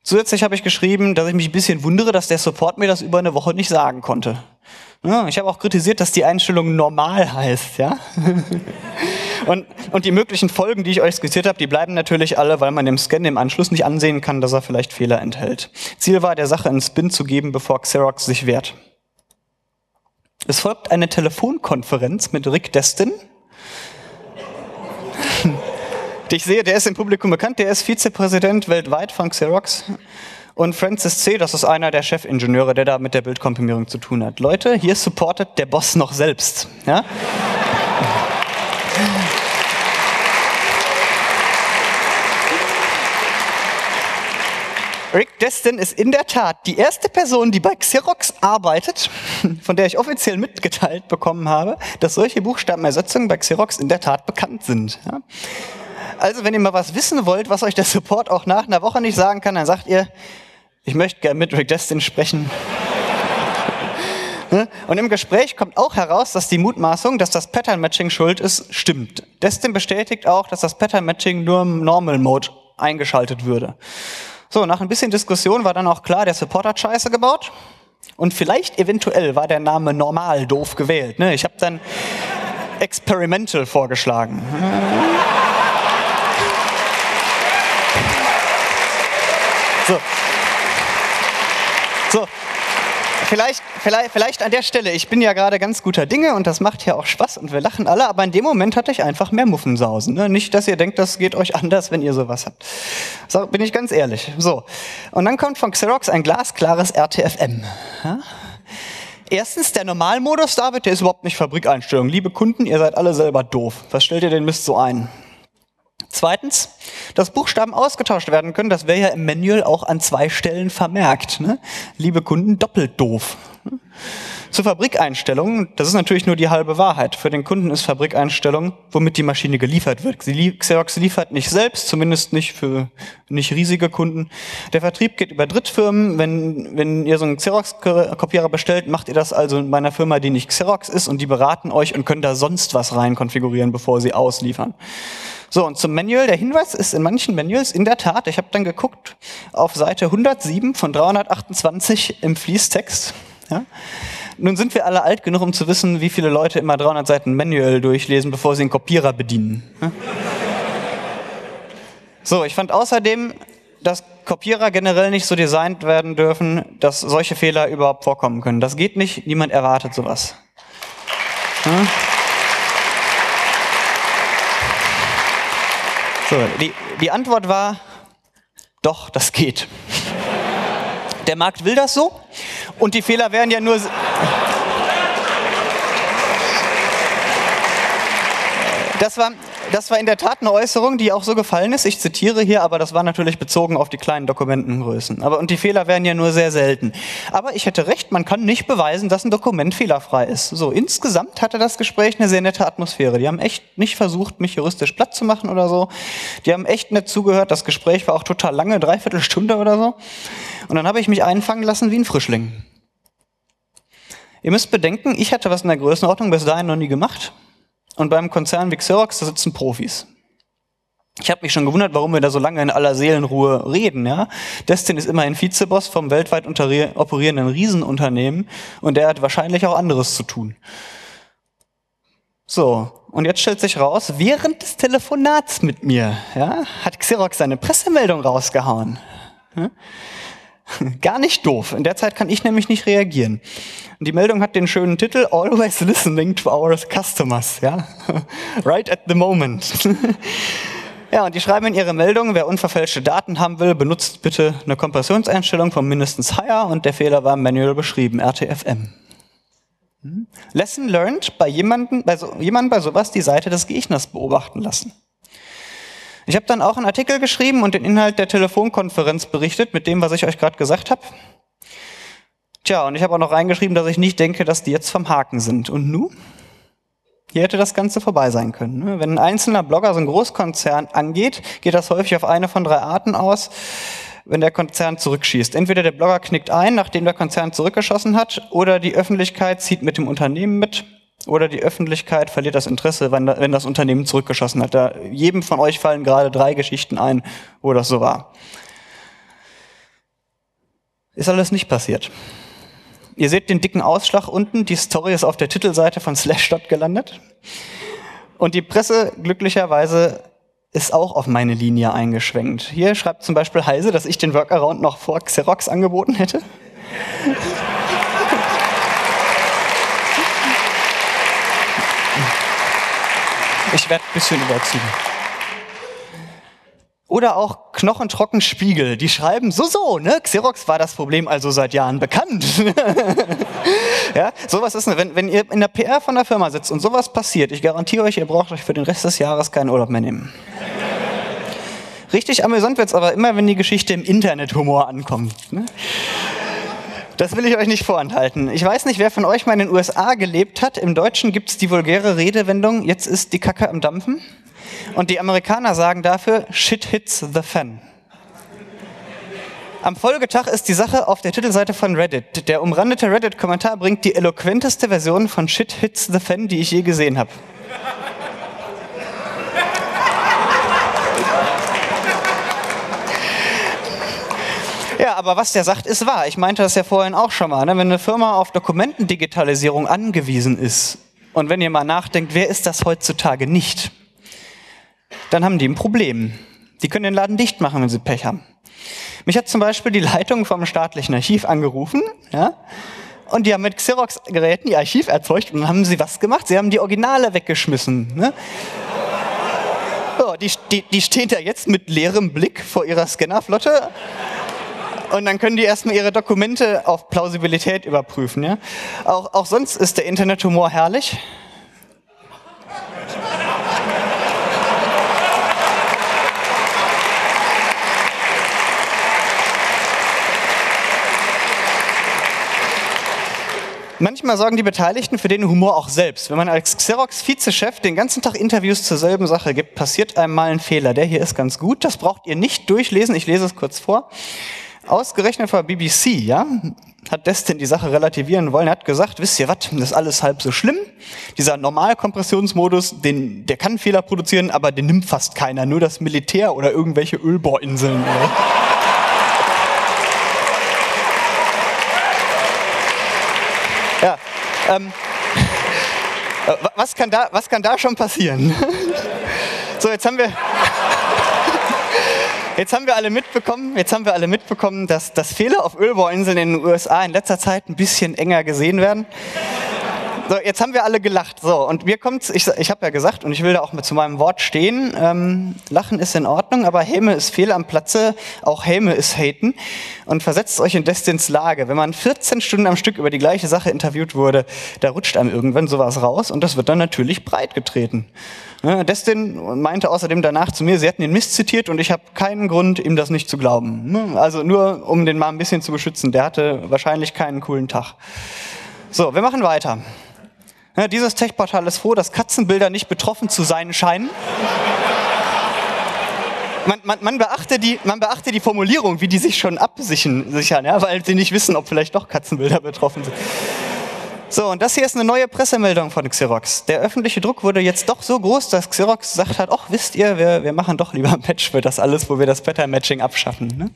Zusätzlich habe ich geschrieben, dass ich mich ein bisschen wundere, dass der Support mir das über eine Woche nicht sagen konnte. Ja, ich habe auch kritisiert, dass die Einstellung normal heißt. Ja? Und, und die möglichen Folgen, die ich euch skizziert habe, die bleiben natürlich alle, weil man dem Scan im Anschluss nicht ansehen kann, dass er vielleicht Fehler enthält. Ziel war, der Sache einen Spin zu geben, bevor Xerox sich wehrt. Es folgt eine Telefonkonferenz mit Rick Destin. Ich sehe, der ist im Publikum bekannt, der ist Vizepräsident weltweit von Xerox. Und Francis C., das ist einer der Chefingenieure, der da mit der Bildkomprimierung zu tun hat. Leute, hier supportet der Boss noch selbst. Ja? Rick Destin ist in der Tat die erste Person, die bei Xerox arbeitet, von der ich offiziell mitgeteilt bekommen habe, dass solche Buchstabenersetzungen bei Xerox in der Tat bekannt sind. Ja? Also, wenn ihr mal was wissen wollt, was euch der Support auch nach einer Woche nicht sagen kann, dann sagt ihr, ich möchte gerne mit Rick Destin sprechen. Ne? Und im Gespräch kommt auch heraus, dass die Mutmaßung, dass das Pattern Matching schuld ist, stimmt. Destin bestätigt auch, dass das Pattern Matching nur im Normal Mode eingeschaltet würde. So, nach ein bisschen Diskussion war dann auch klar, der Support hat Scheiße gebaut. Und vielleicht eventuell war der Name normal doof gewählt. Ne? Ich habe dann Experimental vorgeschlagen. So. Vielleicht, vielleicht, vielleicht an der Stelle, ich bin ja gerade ganz guter Dinge und das macht ja auch Spaß und wir lachen alle, aber in dem Moment hatte ich einfach mehr Muffensausen. Ne? Nicht, dass ihr denkt, das geht euch anders, wenn ihr sowas habt. So, bin ich ganz ehrlich. So. Und dann kommt von Xerox ein glasklares RTFM. Ja? Erstens, der Normalmodus, David, der ist überhaupt nicht Fabrikeinstellung. Liebe Kunden, ihr seid alle selber doof. Was stellt ihr den Mist so ein? Zweitens, dass Buchstaben ausgetauscht werden können, das wäre ja im Manual auch an zwei Stellen vermerkt. Ne? Liebe Kunden, doppelt doof. Zur Fabrikeinstellung, das ist natürlich nur die halbe Wahrheit. Für den Kunden ist Fabrikeinstellung, womit die Maschine geliefert wird. Xerox liefert nicht selbst, zumindest nicht für nicht riesige Kunden. Der Vertrieb geht über Drittfirmen. Wenn, wenn ihr so einen Xerox-Kopierer bestellt, macht ihr das also in meiner Firma, die nicht Xerox ist und die beraten euch und können da sonst was rein konfigurieren, bevor sie ausliefern. So, und zum Manual, der Hinweis ist in manchen Manuals in der Tat, ich habe dann geguckt, auf Seite 107 von 328 im Fließtext. Ja. Nun sind wir alle alt genug, um zu wissen, wie viele Leute immer 300 Seiten Manual durchlesen, bevor sie einen Kopierer bedienen. Ja. So, ich fand außerdem, dass Kopierer generell nicht so designt werden dürfen, dass solche Fehler überhaupt vorkommen können. Das geht nicht, niemand erwartet sowas. Ja. So, die, die Antwort war, doch, das geht. Der Markt will das so und die Fehler werden ja nur... Das war, das war in der Tat eine Äußerung, die auch so gefallen ist. Ich zitiere hier, aber das war natürlich bezogen auf die kleinen Dokumentengrößen. Aber, und die Fehler werden ja nur sehr selten. Aber ich hätte recht, man kann nicht beweisen, dass ein Dokument fehlerfrei ist. So, insgesamt hatte das Gespräch eine sehr nette Atmosphäre. Die haben echt nicht versucht, mich juristisch platt zu machen oder so. Die haben echt nett zugehört. Das Gespräch war auch total lange, dreiviertel Stunde oder so. Und dann habe ich mich einfangen lassen wie ein Frischling. Ihr müsst bedenken, ich hatte was in der Größenordnung bis dahin noch nie gemacht. Und beim Konzern wie Xerox, da sitzen Profis. Ich habe mich schon gewundert, warum wir da so lange in aller Seelenruhe reden. Ja? Destin ist immerhin Vizeboss vom weltweit operierenden Riesenunternehmen und der hat wahrscheinlich auch anderes zu tun. So, und jetzt stellt sich raus, während des Telefonats mit mir ja, hat Xerox seine Pressemeldung rausgehauen. Ja? Gar nicht doof. In der Zeit kann ich nämlich nicht reagieren. Und die Meldung hat den schönen Titel Always listening to our customers. Ja? right at the moment. ja, und die schreiben in ihre Meldung, wer unverfälschte Daten haben will, benutzt bitte eine Kompressionseinstellung von mindestens Higher und der Fehler war manuell beschrieben, RTFM. Hm? Lesson learned, bei jemandem bei, so, jemandem bei sowas die Seite des Gegners beobachten lassen. Ich habe dann auch einen Artikel geschrieben und den Inhalt der Telefonkonferenz berichtet, mit dem, was ich euch gerade gesagt habe. Tja, und ich habe auch noch reingeschrieben, dass ich nicht denke, dass die jetzt vom Haken sind. Und nu? Hier hätte das Ganze vorbei sein können. Ne? Wenn ein einzelner Blogger so ein Großkonzern angeht, geht das häufig auf eine von drei Arten aus, wenn der Konzern zurückschießt. Entweder der Blogger knickt ein, nachdem der Konzern zurückgeschossen hat, oder die Öffentlichkeit zieht mit dem Unternehmen mit oder die Öffentlichkeit verliert das Interesse, wenn, wenn das Unternehmen zurückgeschossen hat. Da, jedem von euch fallen gerade drei Geschichten ein, wo das so war. Ist alles nicht passiert. Ihr seht den dicken Ausschlag unten, die Story ist auf der Titelseite von Slashdot gelandet. Und die Presse glücklicherweise ist auch auf meine Linie eingeschwenkt. Hier schreibt zum Beispiel Heise, dass ich den Workaround noch vor Xerox angeboten hätte. Ich werde ein bisschen überziehen. Oder auch Knochentrockenspiegel, die schreiben so so, ne? Xerox war das Problem also seit Jahren bekannt. ja, sowas ist, wenn, wenn ihr in der PR von der Firma sitzt und sowas passiert, ich garantiere euch, ihr braucht euch für den Rest des Jahres keinen Urlaub mehr nehmen. Richtig amüsant wird's aber immer, wenn die Geschichte im Internet-Humor ankommt. Ne? Das will ich euch nicht vorenthalten. Ich weiß nicht, wer von euch mal in den USA gelebt hat. Im Deutschen gibt's die vulgäre Redewendung, jetzt ist die Kacke am Dampfen. Und die Amerikaner sagen dafür, shit hits the fan. Am Folgetag ist die Sache auf der Titelseite von Reddit. Der umrandete Reddit-Kommentar bringt die eloquenteste Version von Shit Hits the Fan, die ich je gesehen habe. Ja, aber was der sagt, ist wahr. Ich meinte das ja vorhin auch schon mal. Ne? Wenn eine Firma auf Dokumentendigitalisierung angewiesen ist und wenn ihr mal nachdenkt, wer ist das heutzutage nicht? dann haben die ein Problem. Die können den Laden dicht machen, wenn sie Pech haben. Mich hat zum Beispiel die Leitung vom staatlichen Archiv angerufen, ja, und die haben mit Xerox-Geräten ihr Archiv erzeugt und dann haben sie was gemacht? Sie haben die Originale weggeschmissen. Ne? So, die, die, die stehen da jetzt mit leerem Blick vor ihrer Scannerflotte und dann können die erstmal ihre Dokumente auf Plausibilität überprüfen. Ja? Auch, auch sonst ist der Internethumor herrlich. Manchmal sorgen die Beteiligten für den Humor auch selbst. Wenn man als Xerox-Vizechef den ganzen Tag Interviews zur selben Sache gibt, passiert einem mal ein Fehler. Der hier ist ganz gut, das braucht ihr nicht durchlesen, ich lese es kurz vor. Ausgerechnet vor BBC, ja, hat Destin die Sache relativieren wollen. Er hat gesagt, wisst ihr was, das ist alles halb so schlimm. Dieser Normalkompressionsmodus, den, der kann Fehler produzieren, aber den nimmt fast keiner. Nur das Militär oder irgendwelche Ölbohrinseln. Ja. Ähm, äh, was, kann da, was kann da schon passieren? so, jetzt haben wir. Jetzt haben wir alle mitbekommen, jetzt haben wir alle mitbekommen, dass, dass Fehler auf Ölbohrinseln in den USA in letzter Zeit ein bisschen enger gesehen werden. So, jetzt haben wir alle gelacht. So, und mir kommt's, ich, ich habe ja gesagt, und ich will da auch mit zu meinem Wort stehen, ähm, Lachen ist in Ordnung, aber Häme ist fehl am Platze, auch Häme ist haten. Und versetzt euch in Destins Lage. Wenn man 14 Stunden am Stück über die gleiche Sache interviewt wurde, da rutscht einem irgendwann sowas raus und das wird dann natürlich breit getreten. Ja, Destin meinte außerdem danach zu mir, sie hätten den Mist zitiert und ich habe keinen Grund, ihm das nicht zu glauben. Ne? Also nur, um den mal ein bisschen zu beschützen. Der hatte wahrscheinlich keinen coolen Tag. So, wir machen weiter. Dieses Tech-Portal ist froh, dass Katzenbilder nicht betroffen zu sein scheinen. Man, man, man, beachte die, man beachte die Formulierung, wie die sich schon absichern, ja, weil sie nicht wissen, ob vielleicht doch Katzenbilder betroffen sind. So, und das hier ist eine neue Pressemeldung von Xerox. Der öffentliche Druck wurde jetzt doch so groß, dass Xerox gesagt hat, ach, wisst ihr, wir, wir machen doch lieber ein Patch für das alles, wo wir das Pattern-Matching abschaffen. Ne?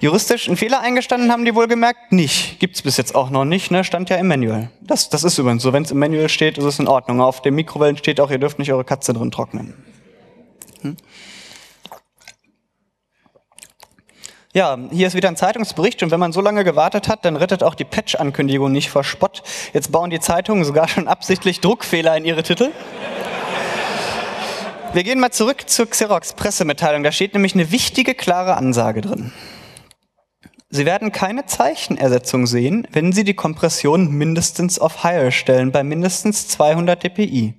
Juristisch einen Fehler eingestanden haben die wohl gemerkt? Nicht. Gibt's bis jetzt auch noch nicht, ne? stand ja im Manual. Das, das ist übrigens so, wenn es im Manual steht, ist es in Ordnung. Auf dem Mikrowellen steht auch, ihr dürft nicht eure Katze drin trocknen. Hm? Ja, hier ist wieder ein Zeitungsbericht und wenn man so lange gewartet hat, dann rettet auch die Patch-Ankündigung nicht vor Spott. Jetzt bauen die Zeitungen sogar schon absichtlich Druckfehler in ihre Titel. Wir gehen mal zurück zur Xerox-Pressemitteilung. Da steht nämlich eine wichtige, klare Ansage drin. Sie werden keine Zeichenersetzung sehen, wenn Sie die Kompression mindestens auf Higher stellen, bei mindestens 200 dpi.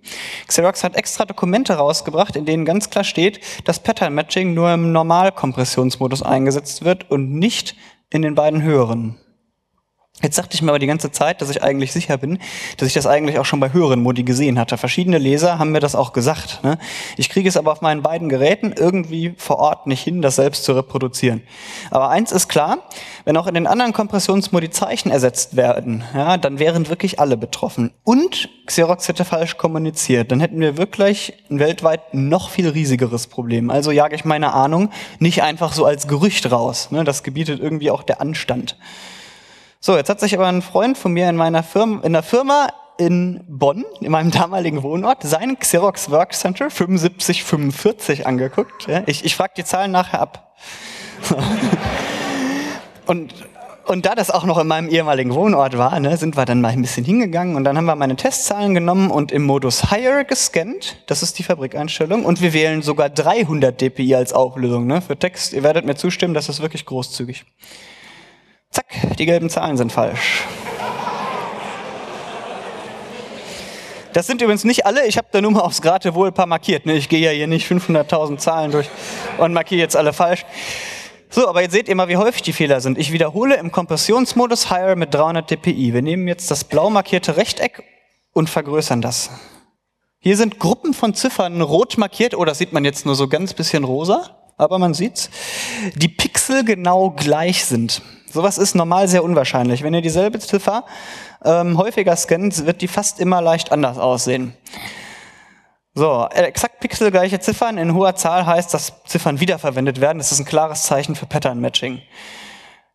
Xerox hat extra Dokumente rausgebracht, in denen ganz klar steht, dass Pattern Matching nur im Normalkompressionsmodus eingesetzt wird und nicht in den beiden höheren. Jetzt dachte ich mir aber die ganze Zeit, dass ich eigentlich sicher bin, dass ich das eigentlich auch schon bei höheren Modi gesehen hatte. Verschiedene Leser haben mir das auch gesagt. Ne? Ich kriege es aber auf meinen beiden Geräten irgendwie vor Ort nicht hin, das selbst zu reproduzieren. Aber eins ist klar, wenn auch in den anderen Kompressionsmodi Zeichen ersetzt werden, ja, dann wären wirklich alle betroffen. Und Xerox hätte falsch kommuniziert. Dann hätten wir wirklich ein weltweit noch viel riesigeres Problem. Also jage ich meine Ahnung nicht einfach so als Gerücht raus. Ne? Das gebietet irgendwie auch der Anstand. So, jetzt hat sich aber ein Freund von mir in meiner Firma, in der Firma in Bonn, in meinem damaligen Wohnort, sein Xerox Work Center 7545 angeguckt. Ich ich frage die Zahlen nachher ab. Und und da das auch noch in meinem ehemaligen Wohnort war, ne, sind wir dann mal ein bisschen hingegangen und dann haben wir meine Testzahlen genommen und im Modus Higher gescannt. Das ist die Fabrikeinstellung. Und wir wählen sogar 300 dpi als Auflösung ne, für Text. Ihr werdet mir zustimmen, das ist wirklich großzügig. Zack, die gelben Zahlen sind falsch. Das sind übrigens nicht alle. Ich habe da nur mal aufs Geratewohl ein paar markiert. Ne? Ich gehe ja hier nicht 500.000 Zahlen durch und markiere jetzt alle falsch. So, aber jetzt seht ihr mal, wie häufig die Fehler sind. Ich wiederhole im Kompressionsmodus Higher mit 300 dpi. Wir nehmen jetzt das blau markierte Rechteck und vergrößern das. Hier sind Gruppen von Ziffern rot markiert, oh, das sieht man jetzt nur so ganz bisschen rosa, aber man sieht's, die Pixel genau gleich sind. Sowas ist normal sehr unwahrscheinlich. Wenn ihr dieselbe Ziffer ähm, häufiger scannt, wird die fast immer leicht anders aussehen. So, exakt pixelgleiche Ziffern in hoher Zahl heißt, dass Ziffern wiederverwendet werden. Das ist ein klares Zeichen für Pattern Matching.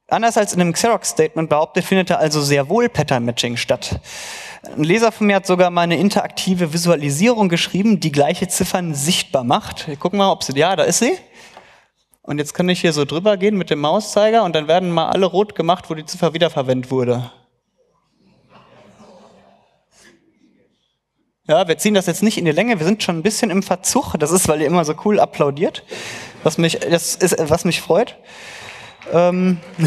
Anders als in einem Xerox-Statement behauptet, findet da also sehr wohl Pattern Matching statt. Ein Leser von mir hat sogar mal eine interaktive Visualisierung geschrieben, die gleiche Ziffern sichtbar macht. Wir gucken mal, ob sie, ja, da ist sie. Und jetzt kann ich hier so drüber gehen mit dem Mauszeiger und dann werden mal alle rot gemacht, wo die Ziffer wiederverwendet wurde. Ja, wir ziehen das jetzt nicht in die Länge, wir sind schon ein bisschen im Verzug. Das ist, weil ihr immer so cool applaudiert, was mich, das ist, was mich freut. Ähm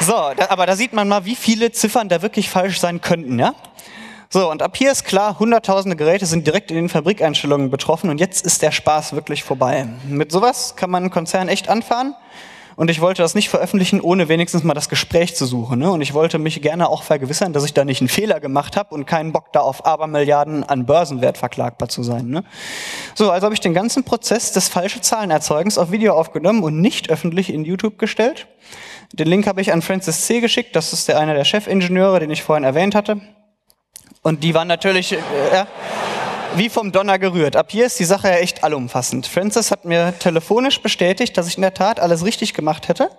so, aber da sieht man mal, wie viele Ziffern da wirklich falsch sein könnten, ja? So, und ab hier ist klar, hunderttausende Geräte sind direkt in den Fabrikeinstellungen betroffen und jetzt ist der Spaß wirklich vorbei. Mit sowas kann man einen Konzern echt anfahren und ich wollte das nicht veröffentlichen, ohne wenigstens mal das Gespräch zu suchen. Ne? Und ich wollte mich gerne auch vergewissern, dass ich da nicht einen Fehler gemacht habe und keinen Bock da auf Abermilliarden an Börsenwert verklagbar zu sein. Ne? So, also habe ich den ganzen Prozess des falschen Zahlenerzeugens auf Video aufgenommen und nicht öffentlich in YouTube gestellt. Den Link habe ich an Francis C. geschickt, das ist der einer der Chefingenieure, den ich vorhin erwähnt hatte. Und die waren natürlich... Äh, wie vom Donner gerührt. Ab hier ist die Sache ja echt allumfassend. Francis hat mir telefonisch bestätigt, dass ich in der Tat alles richtig gemacht hätte.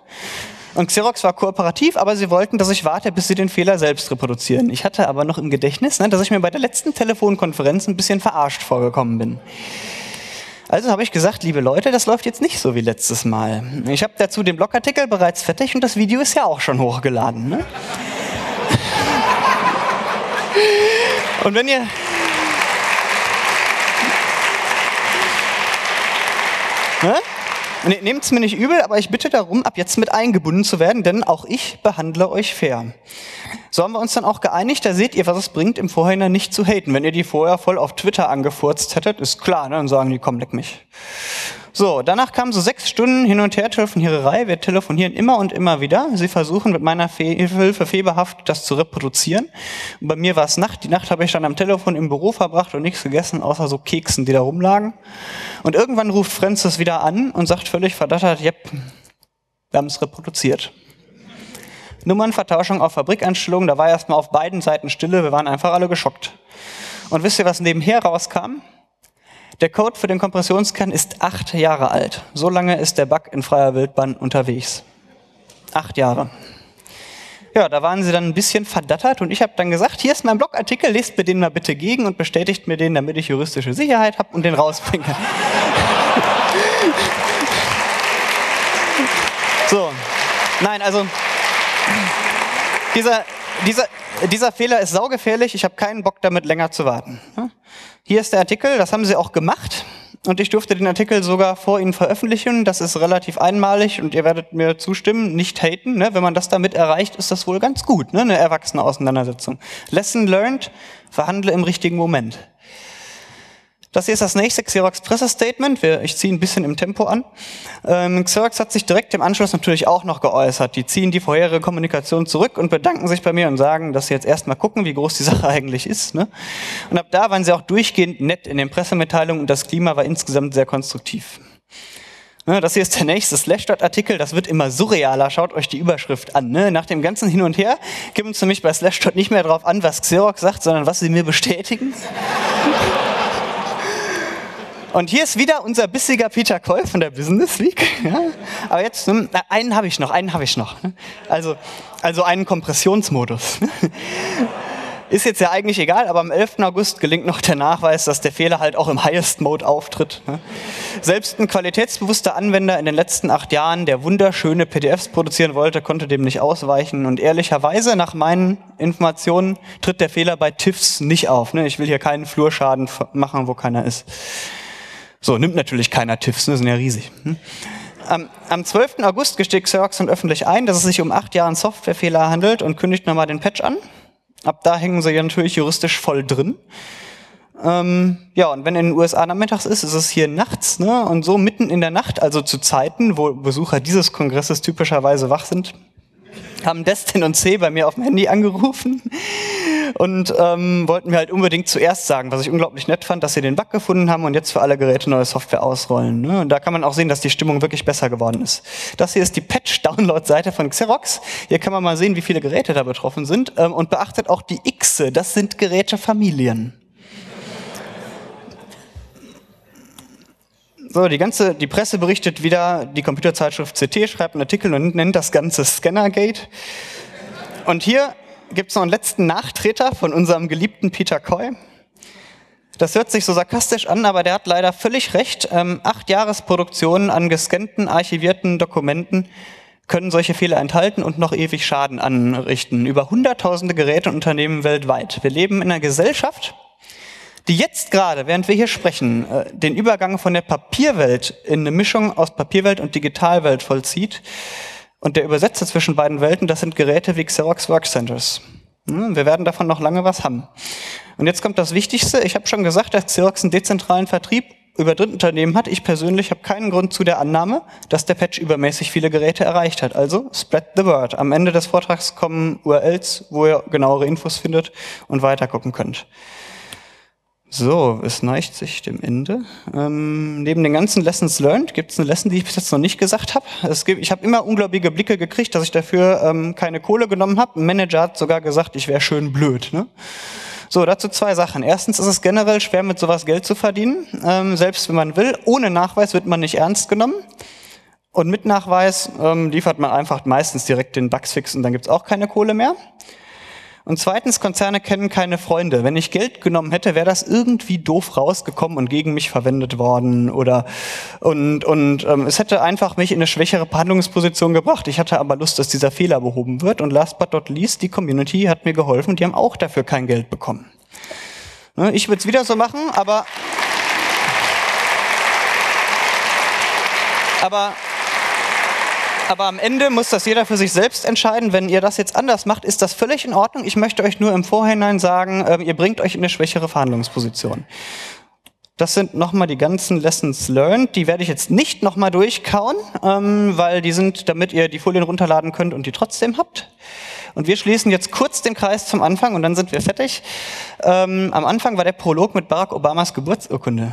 Und Xerox war kooperativ, aber sie wollten, dass ich warte, bis sie den Fehler selbst reproduzieren. Ich hatte aber noch im Gedächtnis, ne, dass ich mir bei der letzten Telefonkonferenz ein bisschen verarscht vorgekommen bin. Also habe ich gesagt, liebe Leute, das läuft jetzt nicht so wie letztes Mal. Ich habe dazu den Blogartikel bereits fertig und das Video ist ja auch schon hochgeladen. Ne? Und wenn ihr, Ne? Nehmt es mir nicht übel, aber ich bitte darum, ab jetzt mit eingebunden zu werden, denn auch ich behandle euch fair. So haben wir uns dann auch geeinigt, da seht ihr, was es bringt, im Vorhinein nicht zu haten. Wenn ihr die vorher voll auf Twitter angefurzt hättet, ist klar, ne? dann sagen die, komm, leck mich. So, danach kamen so sechs Stunden hin und her Telefoniererei. Wir telefonieren immer und immer wieder. Sie versuchen mit meiner Hilfe febelhaft das zu reproduzieren. Und bei mir war es Nacht. Die Nacht habe ich dann am Telefon im Büro verbracht und nichts gegessen, außer so Keksen, die da rumlagen. Und irgendwann ruft Francis wieder an und sagt völlig verdattert, yep, wir haben es reproduziert. Nummernvertauschung auf Fabrikeinstellungen, da war erstmal auf beiden Seiten Stille, wir waren einfach alle geschockt. Und wisst ihr, was nebenher rauskam? Der Code für den Kompressionskern ist acht Jahre alt. So lange ist der Bug in freier Wildbahn unterwegs. Acht Jahre. Ja, da waren sie dann ein bisschen verdattert und ich habe dann gesagt, hier ist mein Blogartikel, lest mir den mal bitte gegen und bestätigt mir den, damit ich juristische Sicherheit habe und den rausbringe. so, nein, also dieser, dieser, dieser Fehler ist saugefährlich, ich habe keinen Bock damit länger zu warten. Hier ist der Artikel, das haben sie auch gemacht. Und ich durfte den Artikel sogar vor Ihnen veröffentlichen. Das ist relativ einmalig und ihr werdet mir zustimmen, nicht haten. Ne? Wenn man das damit erreicht, ist das wohl ganz gut, ne? eine erwachsene Auseinandersetzung. Lesson learned, verhandle im richtigen Moment. Das hier ist das nächste Xerox Pressestatement. Ich ziehe ein bisschen im Tempo an. Ähm, Xerox hat sich direkt im Anschluss natürlich auch noch geäußert. Die ziehen die vorherige Kommunikation zurück und bedanken sich bei mir und sagen, dass sie jetzt erstmal gucken, wie groß die Sache eigentlich ist. Ne? Und ab da waren sie auch durchgehend nett in den Pressemitteilungen und das Klima war insgesamt sehr konstruktiv. Ne, das hier ist der nächste Slashdot-Artikel, das wird immer surrealer, schaut euch die Überschrift an. Ne? Nach dem ganzen Hin und Her gibt es nämlich bei Slashdot nicht mehr darauf an, was Xerox sagt, sondern was sie mir bestätigen. Und hier ist wieder unser bissiger Peter Koll von der Business Week. Ja. Aber jetzt, hm, einen habe ich noch, einen habe ich noch. Also, also einen Kompressionsmodus. Ist jetzt ja eigentlich egal, aber am 11. August gelingt noch der Nachweis, dass der Fehler halt auch im Highest Mode auftritt. Selbst ein qualitätsbewusster Anwender in den letzten acht Jahren, der wunderschöne PDFs produzieren wollte, konnte dem nicht ausweichen. Und ehrlicherweise, nach meinen Informationen, tritt der Fehler bei TIFFs nicht auf. Ne? Ich will hier keinen Flurschaden machen, wo keiner ist. So, nimmt natürlich keiner TIFFs, ne? sind ja riesig. Hm? Am, am 12. August gesteht Xerox dann öffentlich ein, dass es sich um acht Jahre Softwarefehler handelt und kündigt nochmal den Patch an. Ab da hängen sie ja natürlich juristisch voll drin. Ähm, ja, und wenn in den USA nachmittags ist, ist es hier nachts, ne? Und so mitten in der Nacht, also zu Zeiten, wo Besucher dieses Kongresses typischerweise wach sind, haben Destin und C bei mir auf dem Handy angerufen und ähm, wollten mir halt unbedingt zuerst sagen, was ich unglaublich nett fand, dass sie den Bug gefunden haben und jetzt für alle Geräte neue Software ausrollen. Ne? Und da kann man auch sehen, dass die Stimmung wirklich besser geworden ist. Das hier ist die Patch-Download-Seite von Xerox. Hier kann man mal sehen, wie viele Geräte da betroffen sind. Ähm, und beachtet auch die X, das sind Gerätefamilien. So, die ganze, die Presse berichtet wieder, die Computerzeitschrift CT schreibt einen Artikel und nennt das Ganze Scannergate. Und hier gibt es noch einen letzten Nachtreter von unserem geliebten Peter Coy. Das hört sich so sarkastisch an, aber der hat leider völlig recht. Ähm, acht Jahresproduktionen an gescannten, archivierten Dokumenten können solche Fehler enthalten und noch ewig Schaden anrichten. Über hunderttausende Geräte und Unternehmen weltweit. Wir leben in einer Gesellschaft, die jetzt gerade, während wir hier sprechen, äh, den Übergang von der Papierwelt in eine Mischung aus Papierwelt und Digitalwelt vollzieht. Und der Übersetzer zwischen beiden Welten, das sind Geräte wie Xerox Workcenters. Hm, wir werden davon noch lange was haben. Und jetzt kommt das Wichtigste. Ich habe schon gesagt, dass Xerox einen dezentralen Vertrieb über Drittunternehmen hat. Ich persönlich habe keinen Grund zu der Annahme, dass der Patch übermäßig viele Geräte erreicht hat. Also spread the word. Am Ende des Vortrags kommen URLs, wo ihr genauere Infos findet und weitergucken könnt. So, es neigt sich dem Ende. Ähm, neben den ganzen Lessons learned gibt es eine Lesson, die ich bis jetzt noch nicht gesagt habe. Ich habe immer unglaubliche Blicke gekriegt, dass ich dafür ähm, keine Kohle genommen habe. Ein Manager hat sogar gesagt, ich wäre schön blöd. Ne? So, dazu zwei Sachen. Erstens ist es generell schwer, mit sowas Geld zu verdienen, ähm, selbst wenn man will. Ohne Nachweis wird man nicht ernst genommen. Und mit Nachweis ähm, liefert man einfach meistens direkt den Bugsfix und dann gibt's auch keine Kohle mehr. Und zweitens, Konzerne kennen keine Freunde. Wenn ich Geld genommen hätte, wäre das irgendwie doof rausgekommen und gegen mich verwendet worden oder und und ähm, es hätte einfach mich in eine schwächere Verhandlungsposition gebracht. Ich hatte aber Lust, dass dieser Fehler behoben wird und last but not least, die Community hat mir geholfen die haben auch dafür kein Geld bekommen. Ne, ich würde es wieder so machen, aber aber aber am Ende muss das jeder für sich selbst entscheiden. Wenn ihr das jetzt anders macht, ist das völlig in Ordnung. Ich möchte euch nur im Vorhinein sagen, äh, ihr bringt euch in eine schwächere Verhandlungsposition. Das sind nochmal die ganzen Lessons learned. Die werde ich jetzt nicht nochmal durchkauen, ähm, weil die sind, damit ihr die Folien runterladen könnt und die trotzdem habt. Und wir schließen jetzt kurz den Kreis zum Anfang und dann sind wir fertig. Ähm, am Anfang war der Prolog mit Barack Obamas Geburtsurkunde.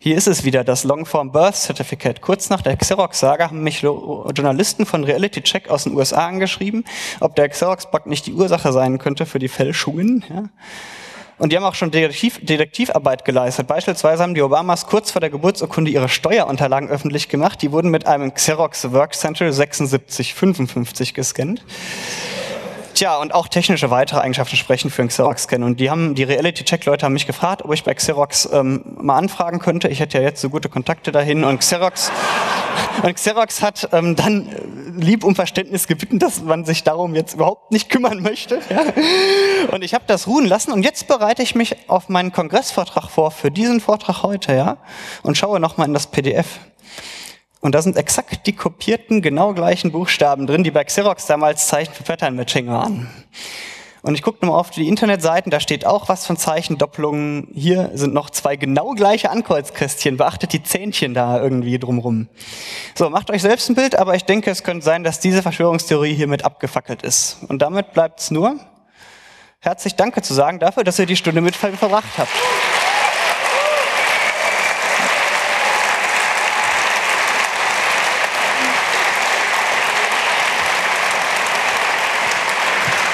Hier ist es wieder, das Longform Birth Certificate. Kurz nach der Xerox-Saga haben mich Journalisten von Reality Check aus den USA angeschrieben, ob der Xerox-Bug nicht die Ursache sein könnte für die Fälschungen. Ja. Und die haben auch schon Detektiv, Detektivarbeit geleistet. Beispielsweise haben die Obamas kurz vor der Geburtsurkunde ihre Steuerunterlagen öffentlich gemacht. Die wurden mit einem Xerox Work Center 7655 gescannt. Tja, und auch technische weitere Eigenschaften sprechen für einen Xerox-Scan. Und die haben, die Reality-Check-Leute haben mich gefragt, ob ich bei Xerox ähm, mal anfragen könnte. Ich hätte ja jetzt so gute Kontakte dahin. Und Xerox, und Xerox hat ähm, dann lieb um Verständnis gebeten, dass man sich darum jetzt überhaupt nicht kümmern möchte. Ja. Und ich habe das ruhen lassen. Und jetzt bereite ich mich auf meinen Kongressvortrag vor, für diesen Vortrag heute, ja, und schaue nochmal in das PDF. Und da sind exakt die kopierten, genau gleichen Buchstaben drin, die bei Xerox damals Zeichen für Pattern Matching waren. Und ich gucke nochmal auf die Internetseiten, da steht auch was von Zeichendoppelungen. Hier sind noch zwei genau gleiche Ankreuzkästchen. Beachtet die Zähnchen da irgendwie drumrum. So, macht euch selbst ein Bild, aber ich denke, es könnte sein, dass diese Verschwörungstheorie hiermit abgefackelt ist. Und damit bleibt es nur, herzlich Danke zu sagen dafür, dass ihr die Stunde mit verbracht habt.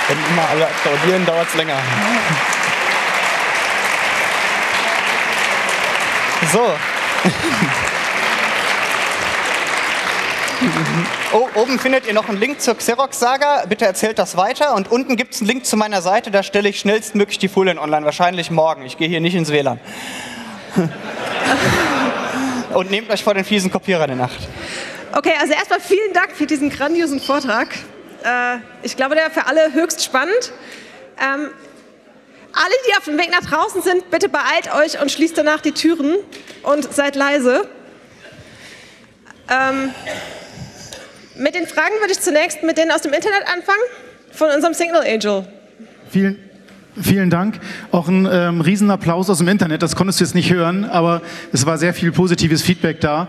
Wenn immer alle applaudieren, dauert es länger. So. Oh, oben findet ihr noch einen Link zur Xerox-Saga. Bitte erzählt das weiter. Und unten gibt es einen Link zu meiner Seite. Da stelle ich schnellstmöglich die Folien online. Wahrscheinlich morgen. Ich gehe hier nicht ins WLAN. Und nehmt euch vor den fiesen Kopierer der Nacht. Okay, also erstmal vielen Dank für diesen grandiosen Vortrag. Äh, ich glaube, der für alle höchst spannend. Ähm, alle, die auf dem Weg nach draußen sind, bitte beeilt euch und schließt danach die Türen und seid leise. Ähm, mit den Fragen würde ich zunächst mit denen aus dem Internet anfangen, von unserem Signal Angel. Vielen, vielen Dank. Auch ein ähm, Riesenapplaus aus dem Internet. Das konntest du jetzt nicht hören, aber es war sehr viel positives Feedback da.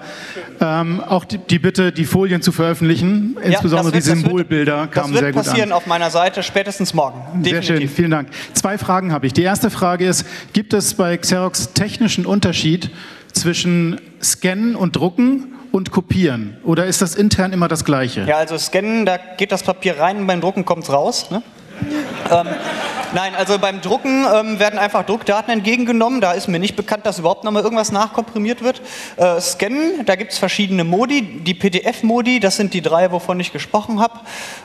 Ähm, auch die, die, Bitte, die Folien zu veröffentlichen, Ja, insbesondere das die wird- das wird- Symbolbilder, kamen Das sehr wird gut passieren an. auf meiner Seite spätestens morgen. Sehr schön, vielen Dank. Zwei Fragen habe ich. Die erste Frage ist, gibt es bei Xerox technischen Unterschied zwischen Scannen und Drucken und Kopieren? Oder ist das intern immer das Gleiche? Ja, also scannen, da geht das Papier rein beim Drucken kommt es raus. Ne? ähm, nein, also beim Drucken ähm, werden einfach Druckdaten entgegengenommen. Da ist mir nicht bekannt, dass überhaupt nochmal irgendwas nachkomprimiert wird. Äh, scannen, da gibt es verschiedene Modi. Die PDF-Modi, das sind die drei, wovon ich gesprochen habe.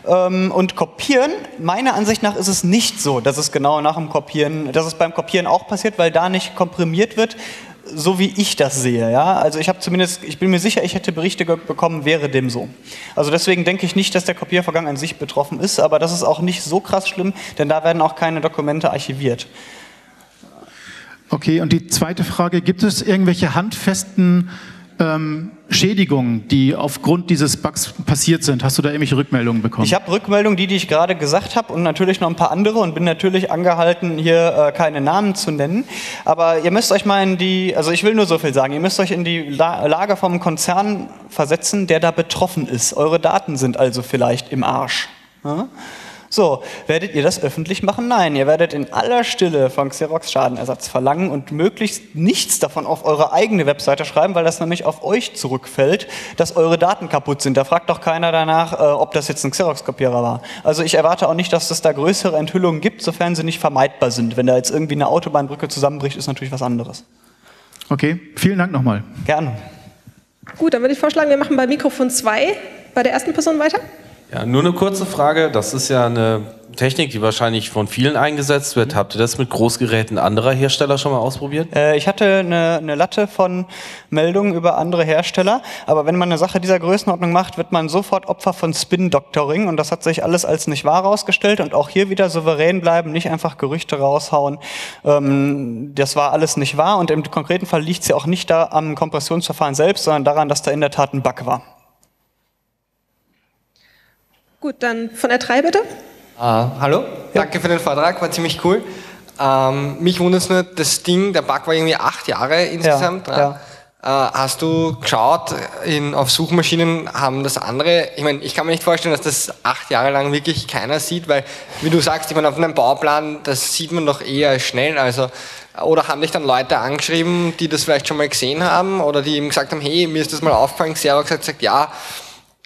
Ähm, und kopieren, meiner Ansicht nach ist es nicht so, dass es genau nach dem Kopieren, dass es beim Kopieren auch passiert, weil da nicht komprimiert wird so wie ich das sehe. Ja? Also ich habe zumindest, ich bin mir sicher, ich hätte Berichte bekommen, wäre dem so. Also deswegen denke ich nicht, dass der Kopiervorgang an sich betroffen ist, aber das ist auch nicht so krass schlimm, denn da werden auch keine Dokumente archiviert. Okay, und die zweite Frage, gibt es irgendwelche handfesten ähm, Schädigungen, die aufgrund dieses Bugs passiert sind? Hast du da irgendwelche Rückmeldungen bekommen? Ich habe Rückmeldungen, die, die ich gerade gesagt habe und natürlich noch ein paar andere und bin natürlich angehalten, hier äh, keine Namen zu nennen. Aber ihr müsst euch mal in die, also ich will nur so viel sagen, ihr müsst euch in die La Lage vom Konzern versetzen, der da betroffen ist. Eure Daten sind also vielleicht im Arsch. Ja? So, werdet ihr das öffentlich machen? Nein, ihr werdet in aller Stille von Xerox Schadenersatz verlangen und möglichst nichts davon auf eure eigene Webseite schreiben, weil das nämlich auf euch zurückfällt, dass eure Daten kaputt sind. Da fragt doch keiner danach, äh, ob das jetzt ein Xerox-Kopierer war. Also ich erwarte auch nicht, dass es da größere Enthüllungen gibt, sofern sie nicht vermeidbar sind. Wenn da jetzt irgendwie eine Autobahnbrücke zusammenbricht, ist natürlich was anderes. Okay, vielen Dank nochmal. Gerne. Gut, dann würde ich vorschlagen, wir machen bei Mikrofon 2 bei der ersten Person weiter. Ja, nur eine kurze Frage. Das ist ja eine Technik, die wahrscheinlich von vielen eingesetzt wird. Habt ihr das mit Großgeräten anderer Hersteller schon mal ausprobiert? Äh, ich hatte eine, eine Latte von Meldungen über andere Hersteller, aber wenn man eine Sache dieser Größenordnung macht, wird man sofort Opfer von Spin-Doctoring und das hat sich alles als nicht wahr herausgestellt und auch hier wieder souverän bleiben, nicht einfach Gerüchte raushauen. Ähm, das war alles nicht wahr und im konkreten Fall liegt es ja auch nicht da am Kompressionsverfahren selbst, sondern daran, dass da in der Tat ein Bug war. Gut, dann von der 3 bitte. Ah, hallo, danke für den Vortrag, war ziemlich cool. Ähm, mich wundert es nur, das Ding, der Bug war irgendwie acht Jahre insgesamt. Ja, ne? Äh, hast du geschaut, in, auf Suchmaschinen haben das andere, ich meine, ich kann mir nicht vorstellen, dass das acht Jahre lang wirklich keiner sieht, weil, wie du sagst, ich meine, auf einem Bauplan, das sieht man doch eher schnell, also, oder haben dich dann Leute angeschrieben, die das vielleicht schon mal gesehen haben, oder die eben gesagt haben, hey, mir ist das mal aufgefallen, Xerox hat gesagt, ja,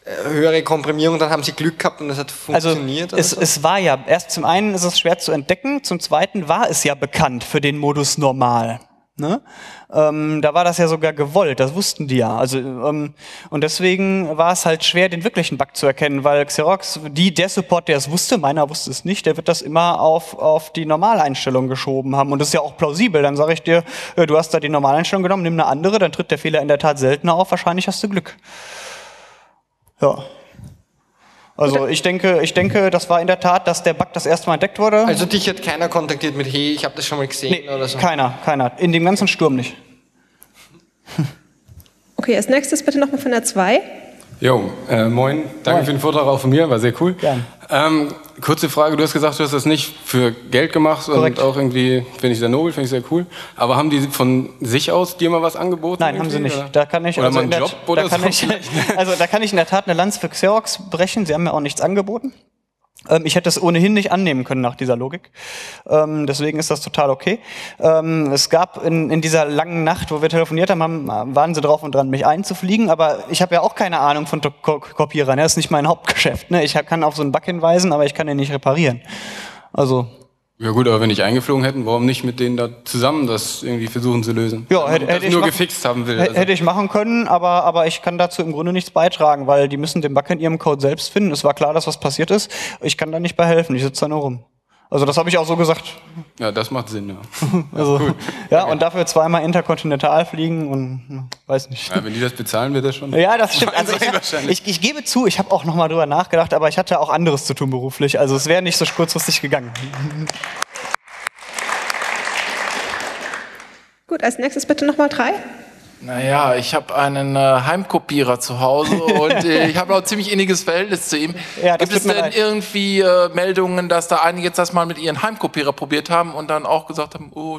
höhere Komprimierung, dann haben sie Glück gehabt und das hat Also funktioniert. oder es, so? es war ja, erst zum einen ist es schwer zu entdecken, zum zweiten war es ja bekannt für den Modus normal. Ne? Ähm, da war das ja sogar gewollt, das wussten die ja. Also, ähm, und deswegen war es halt schwer, den wirklichen Bug zu erkennen, weil Xerox, die, der Support, der es wusste, meiner wusste es nicht, der wird das immer auf, auf die Normaleinstellung geschoben haben. Und das ist ja auch plausibel. Dann sage ich dir, äh, du hast da die Normaleinstellung genommen, nimm eine andere, dann tritt der Fehler in der Tat seltener auf, wahrscheinlich hast du Glück. Ja. Also ich denke, ich denke, das war in der Tat, dass der Bug das erste Mal entdeckt wurde. Also dich hat keiner kontaktiert mit, hey, ich habe das schon mal gesehen nee, oder so. keiner, keiner. In dem ganzen Sturm nicht. Okay, als nächstes bitte nochmal von der 2. Jo, äh, moin. Danke Moin. für den Vortrag auch von mir, war sehr cool. Gern. Ähm, kurze Frage, du hast gesagt, du hast das nicht für Geld gemacht Korrekt. und auch irgendwie, finde ich sehr nobel, finde ich sehr cool. Aber haben die von sich aus dir mal was angeboten? Nein, haben sie nicht. oder? Da kann ich, oder also mal in einen der, Job oder da kann so ich, also da kann ich in der Tat eine Lanze für Xerox brechen. Sie haben mir auch nichts angeboten. Ähm, ich hätte es ohnehin nicht annehmen können nach dieser Logik. Ähm, deswegen ist das total okay. Ähm, es gab in, in dieser langen Nacht, wo wir telefoniert haben, haben waren sie drauf und dran, mich einzufliegen. Aber ich habe ja auch keine Ahnung von Ko Kopierern. Das ist nicht mein Hauptgeschäft. Ne? Ich kann auf so einen Bug hinweisen, aber ich kann ihn nicht reparieren. Also Ja gut, aber wenn ich eingeflogen hätten, warum nicht mit denen da zusammen das irgendwie versuchen zu lösen? Ja, hätte, hätte ich nur machen- gefixt haben will. Also. Hätte ich machen können, aber, aber ich kann dazu im Grunde nichts beitragen, weil die müssen den Bug in ihrem Code selbst finden. Es war klar, dass was passiert ist. Ich kann da nicht bei helfen. Ich sitze da nur rum. Also das habe ich auch so gesagt. Ja, das macht Sinn, ja. Also, ja, und dafür zweimal interkontinental fliegen und weiß nicht. ja. Wenn die das bezahlen, wird das schon. Ja, das stimmt. Also ich, hab, ich, ich gebe zu, ich habe auch noch mal drüber nachgedacht, aber ich hatte auch anderes zu tun beruflich. Also es wäre nicht so kurzfristig gegangen. Gut, als nächstes bitte nochmal drei. Naja, ich habe einen äh, Heimkopierer zu Hause und äh, ich habe auch ein ziemlich inniges Verhältnis zu ihm. Ja, Gibt es denn leid. irgendwie äh, Meldungen, dass da einige jetzt das mal mit ihren Heimkopierer probiert haben und dann auch gesagt haben, oh,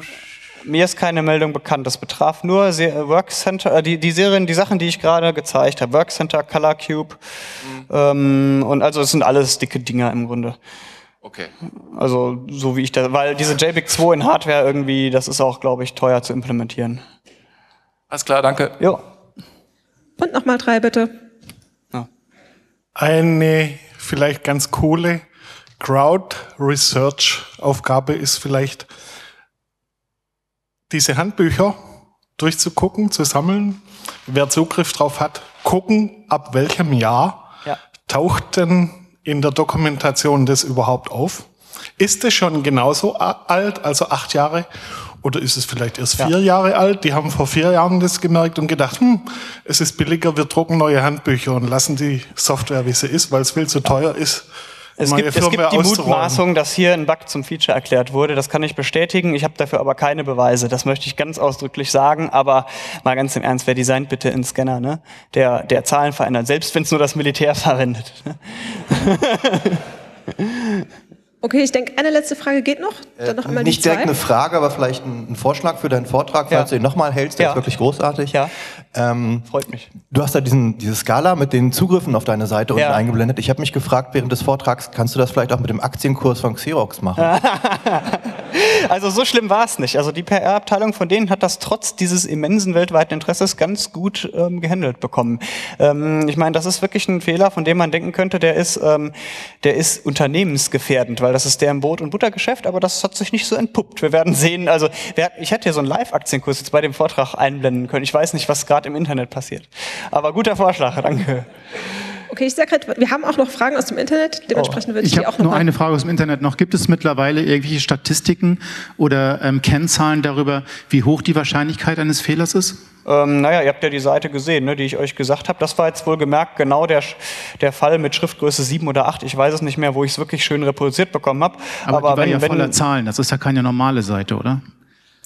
Mir ist keine Meldung bekannt. Das betraf nur Se Workcenter, äh, die, die Serien, die Sachen, die ich gerade gezeigt habe. Workcenter, Color Cube. Ähm, und also es sind alles dicke Dinger im Grunde. okay. Also so wie ich da, weil diese JBIC 2 in Hardware irgendwie, das ist auch, glaube ich, teuer zu implementieren. Alles klar, danke. Jo. Und nochmal drei bitte. Eine vielleicht ganz coole Crowd-Research-Aufgabe ist vielleicht, diese Handbücher durchzugucken, zu sammeln, wer Zugriff drauf hat, gucken, ab welchem Jahr Ja. taucht denn in der Dokumentation das überhaupt auf? Ist es schon genauso alt, also acht Jahre? Oder ist es vielleicht erst vier Jahre alt? Die haben vor vier Jahren das gemerkt und gedacht, hm, es ist billiger, wir drucken neue Handbücher und lassen die Software, wie sie ist, weil es viel zu teuer ist. Es gibt, es gibt die. Mutmaßung, dass hier ein Bug zum Feature erklärt wurde. Das kann ich bestätigen. Ich habe dafür aber keine Beweise. Das möchte ich ganz ausdrücklich sagen. Aber mal ganz im Ernst, wer designt bitte einen Scanner, ne? der, der Zahlen verändert, selbst wenn es nur das Militär verwendet. Ne? Okay, ich denke, eine letzte Frage geht noch. Dann noch einmal Nicht die direkt zwei. eine Frage, aber vielleicht ein, ein Vorschlag für deinen Vortrag, falls Ja. du ihn nochmal hältst. Der Ja. ist wirklich großartig. Ja. Ähm, Freut mich. du hast da diesen, diese Skala mit den Zugriffen auf deine Seite Ja. unten eingeblendet. Ich habe mich gefragt während des Vortrags, kannst du das vielleicht auch mit dem Aktienkurs von Xerox machen? Also so schlimm war es nicht. Also die PR-Abteilung von denen hat das trotz dieses immensen weltweiten Interesses ganz gut ähm, gehandelt bekommen. Ähm, ich meine, das ist wirklich ein Fehler, von dem man denken könnte, der ist, ähm, der ist unternehmensgefährdend, weil das ist deren Brot- und Buttergeschäft, aber das hat sich nicht so entpuppt. Wir werden sehen, also wer, ich hätte hier so einen Live-Aktienkurs jetzt bei dem Vortrag einblenden können. Ich weiß nicht, was gerade im Internet passiert. Aber guter Vorschlag, danke. Okay, ich sehe gerade, wir haben auch noch Fragen aus dem Internet. Dementsprechend würde ich, Ich die auch habe noch nur mal eine Frage aus dem Internet noch. Gibt es mittlerweile irgendwelche Statistiken oder ähm, Kennzahlen darüber, wie hoch die Wahrscheinlichkeit eines Fehlers ist? Ähm, naja, ihr habt ja die Seite gesehen, ne, die ich euch gesagt habe. Das war jetzt wohl gemerkt genau der, der Fall mit Schriftgröße 7 oder 8. Ich weiß es nicht mehr, wo ich es wirklich schön reproduziert bekommen habe. Aber, die war ja voller Zahlen. Das ist ja keine normale Seite, oder?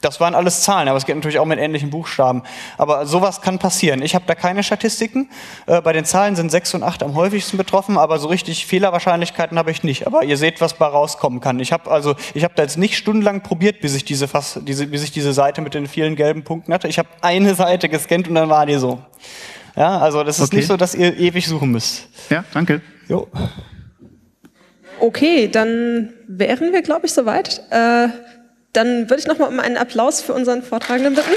Das waren alles Zahlen, aber es geht natürlich auch mit ähnlichen Buchstaben. Aber sowas kann passieren. Ich habe da keine Statistiken. Äh, bei den Zahlen sind 6 und 8 am häufigsten betroffen, aber so richtig Fehlerwahrscheinlichkeiten habe ich nicht. Aber ihr seht, was bei rauskommen kann. Ich habe also, ich habe da jetzt nicht stundenlang probiert, bis ich diese, Fass, diese, bis ich diese Seite mit den vielen gelben Punkten hatte. Ich habe eine Seite gescannt und dann war die so. Ja, also das ist Okay. nicht so, dass ihr ewig suchen müsst. Ja, danke. Jo. Okay, dann wären wir, glaube ich, soweit. Äh, dann würde ich noch mal um einen Applaus für unseren Vortragenden bitten.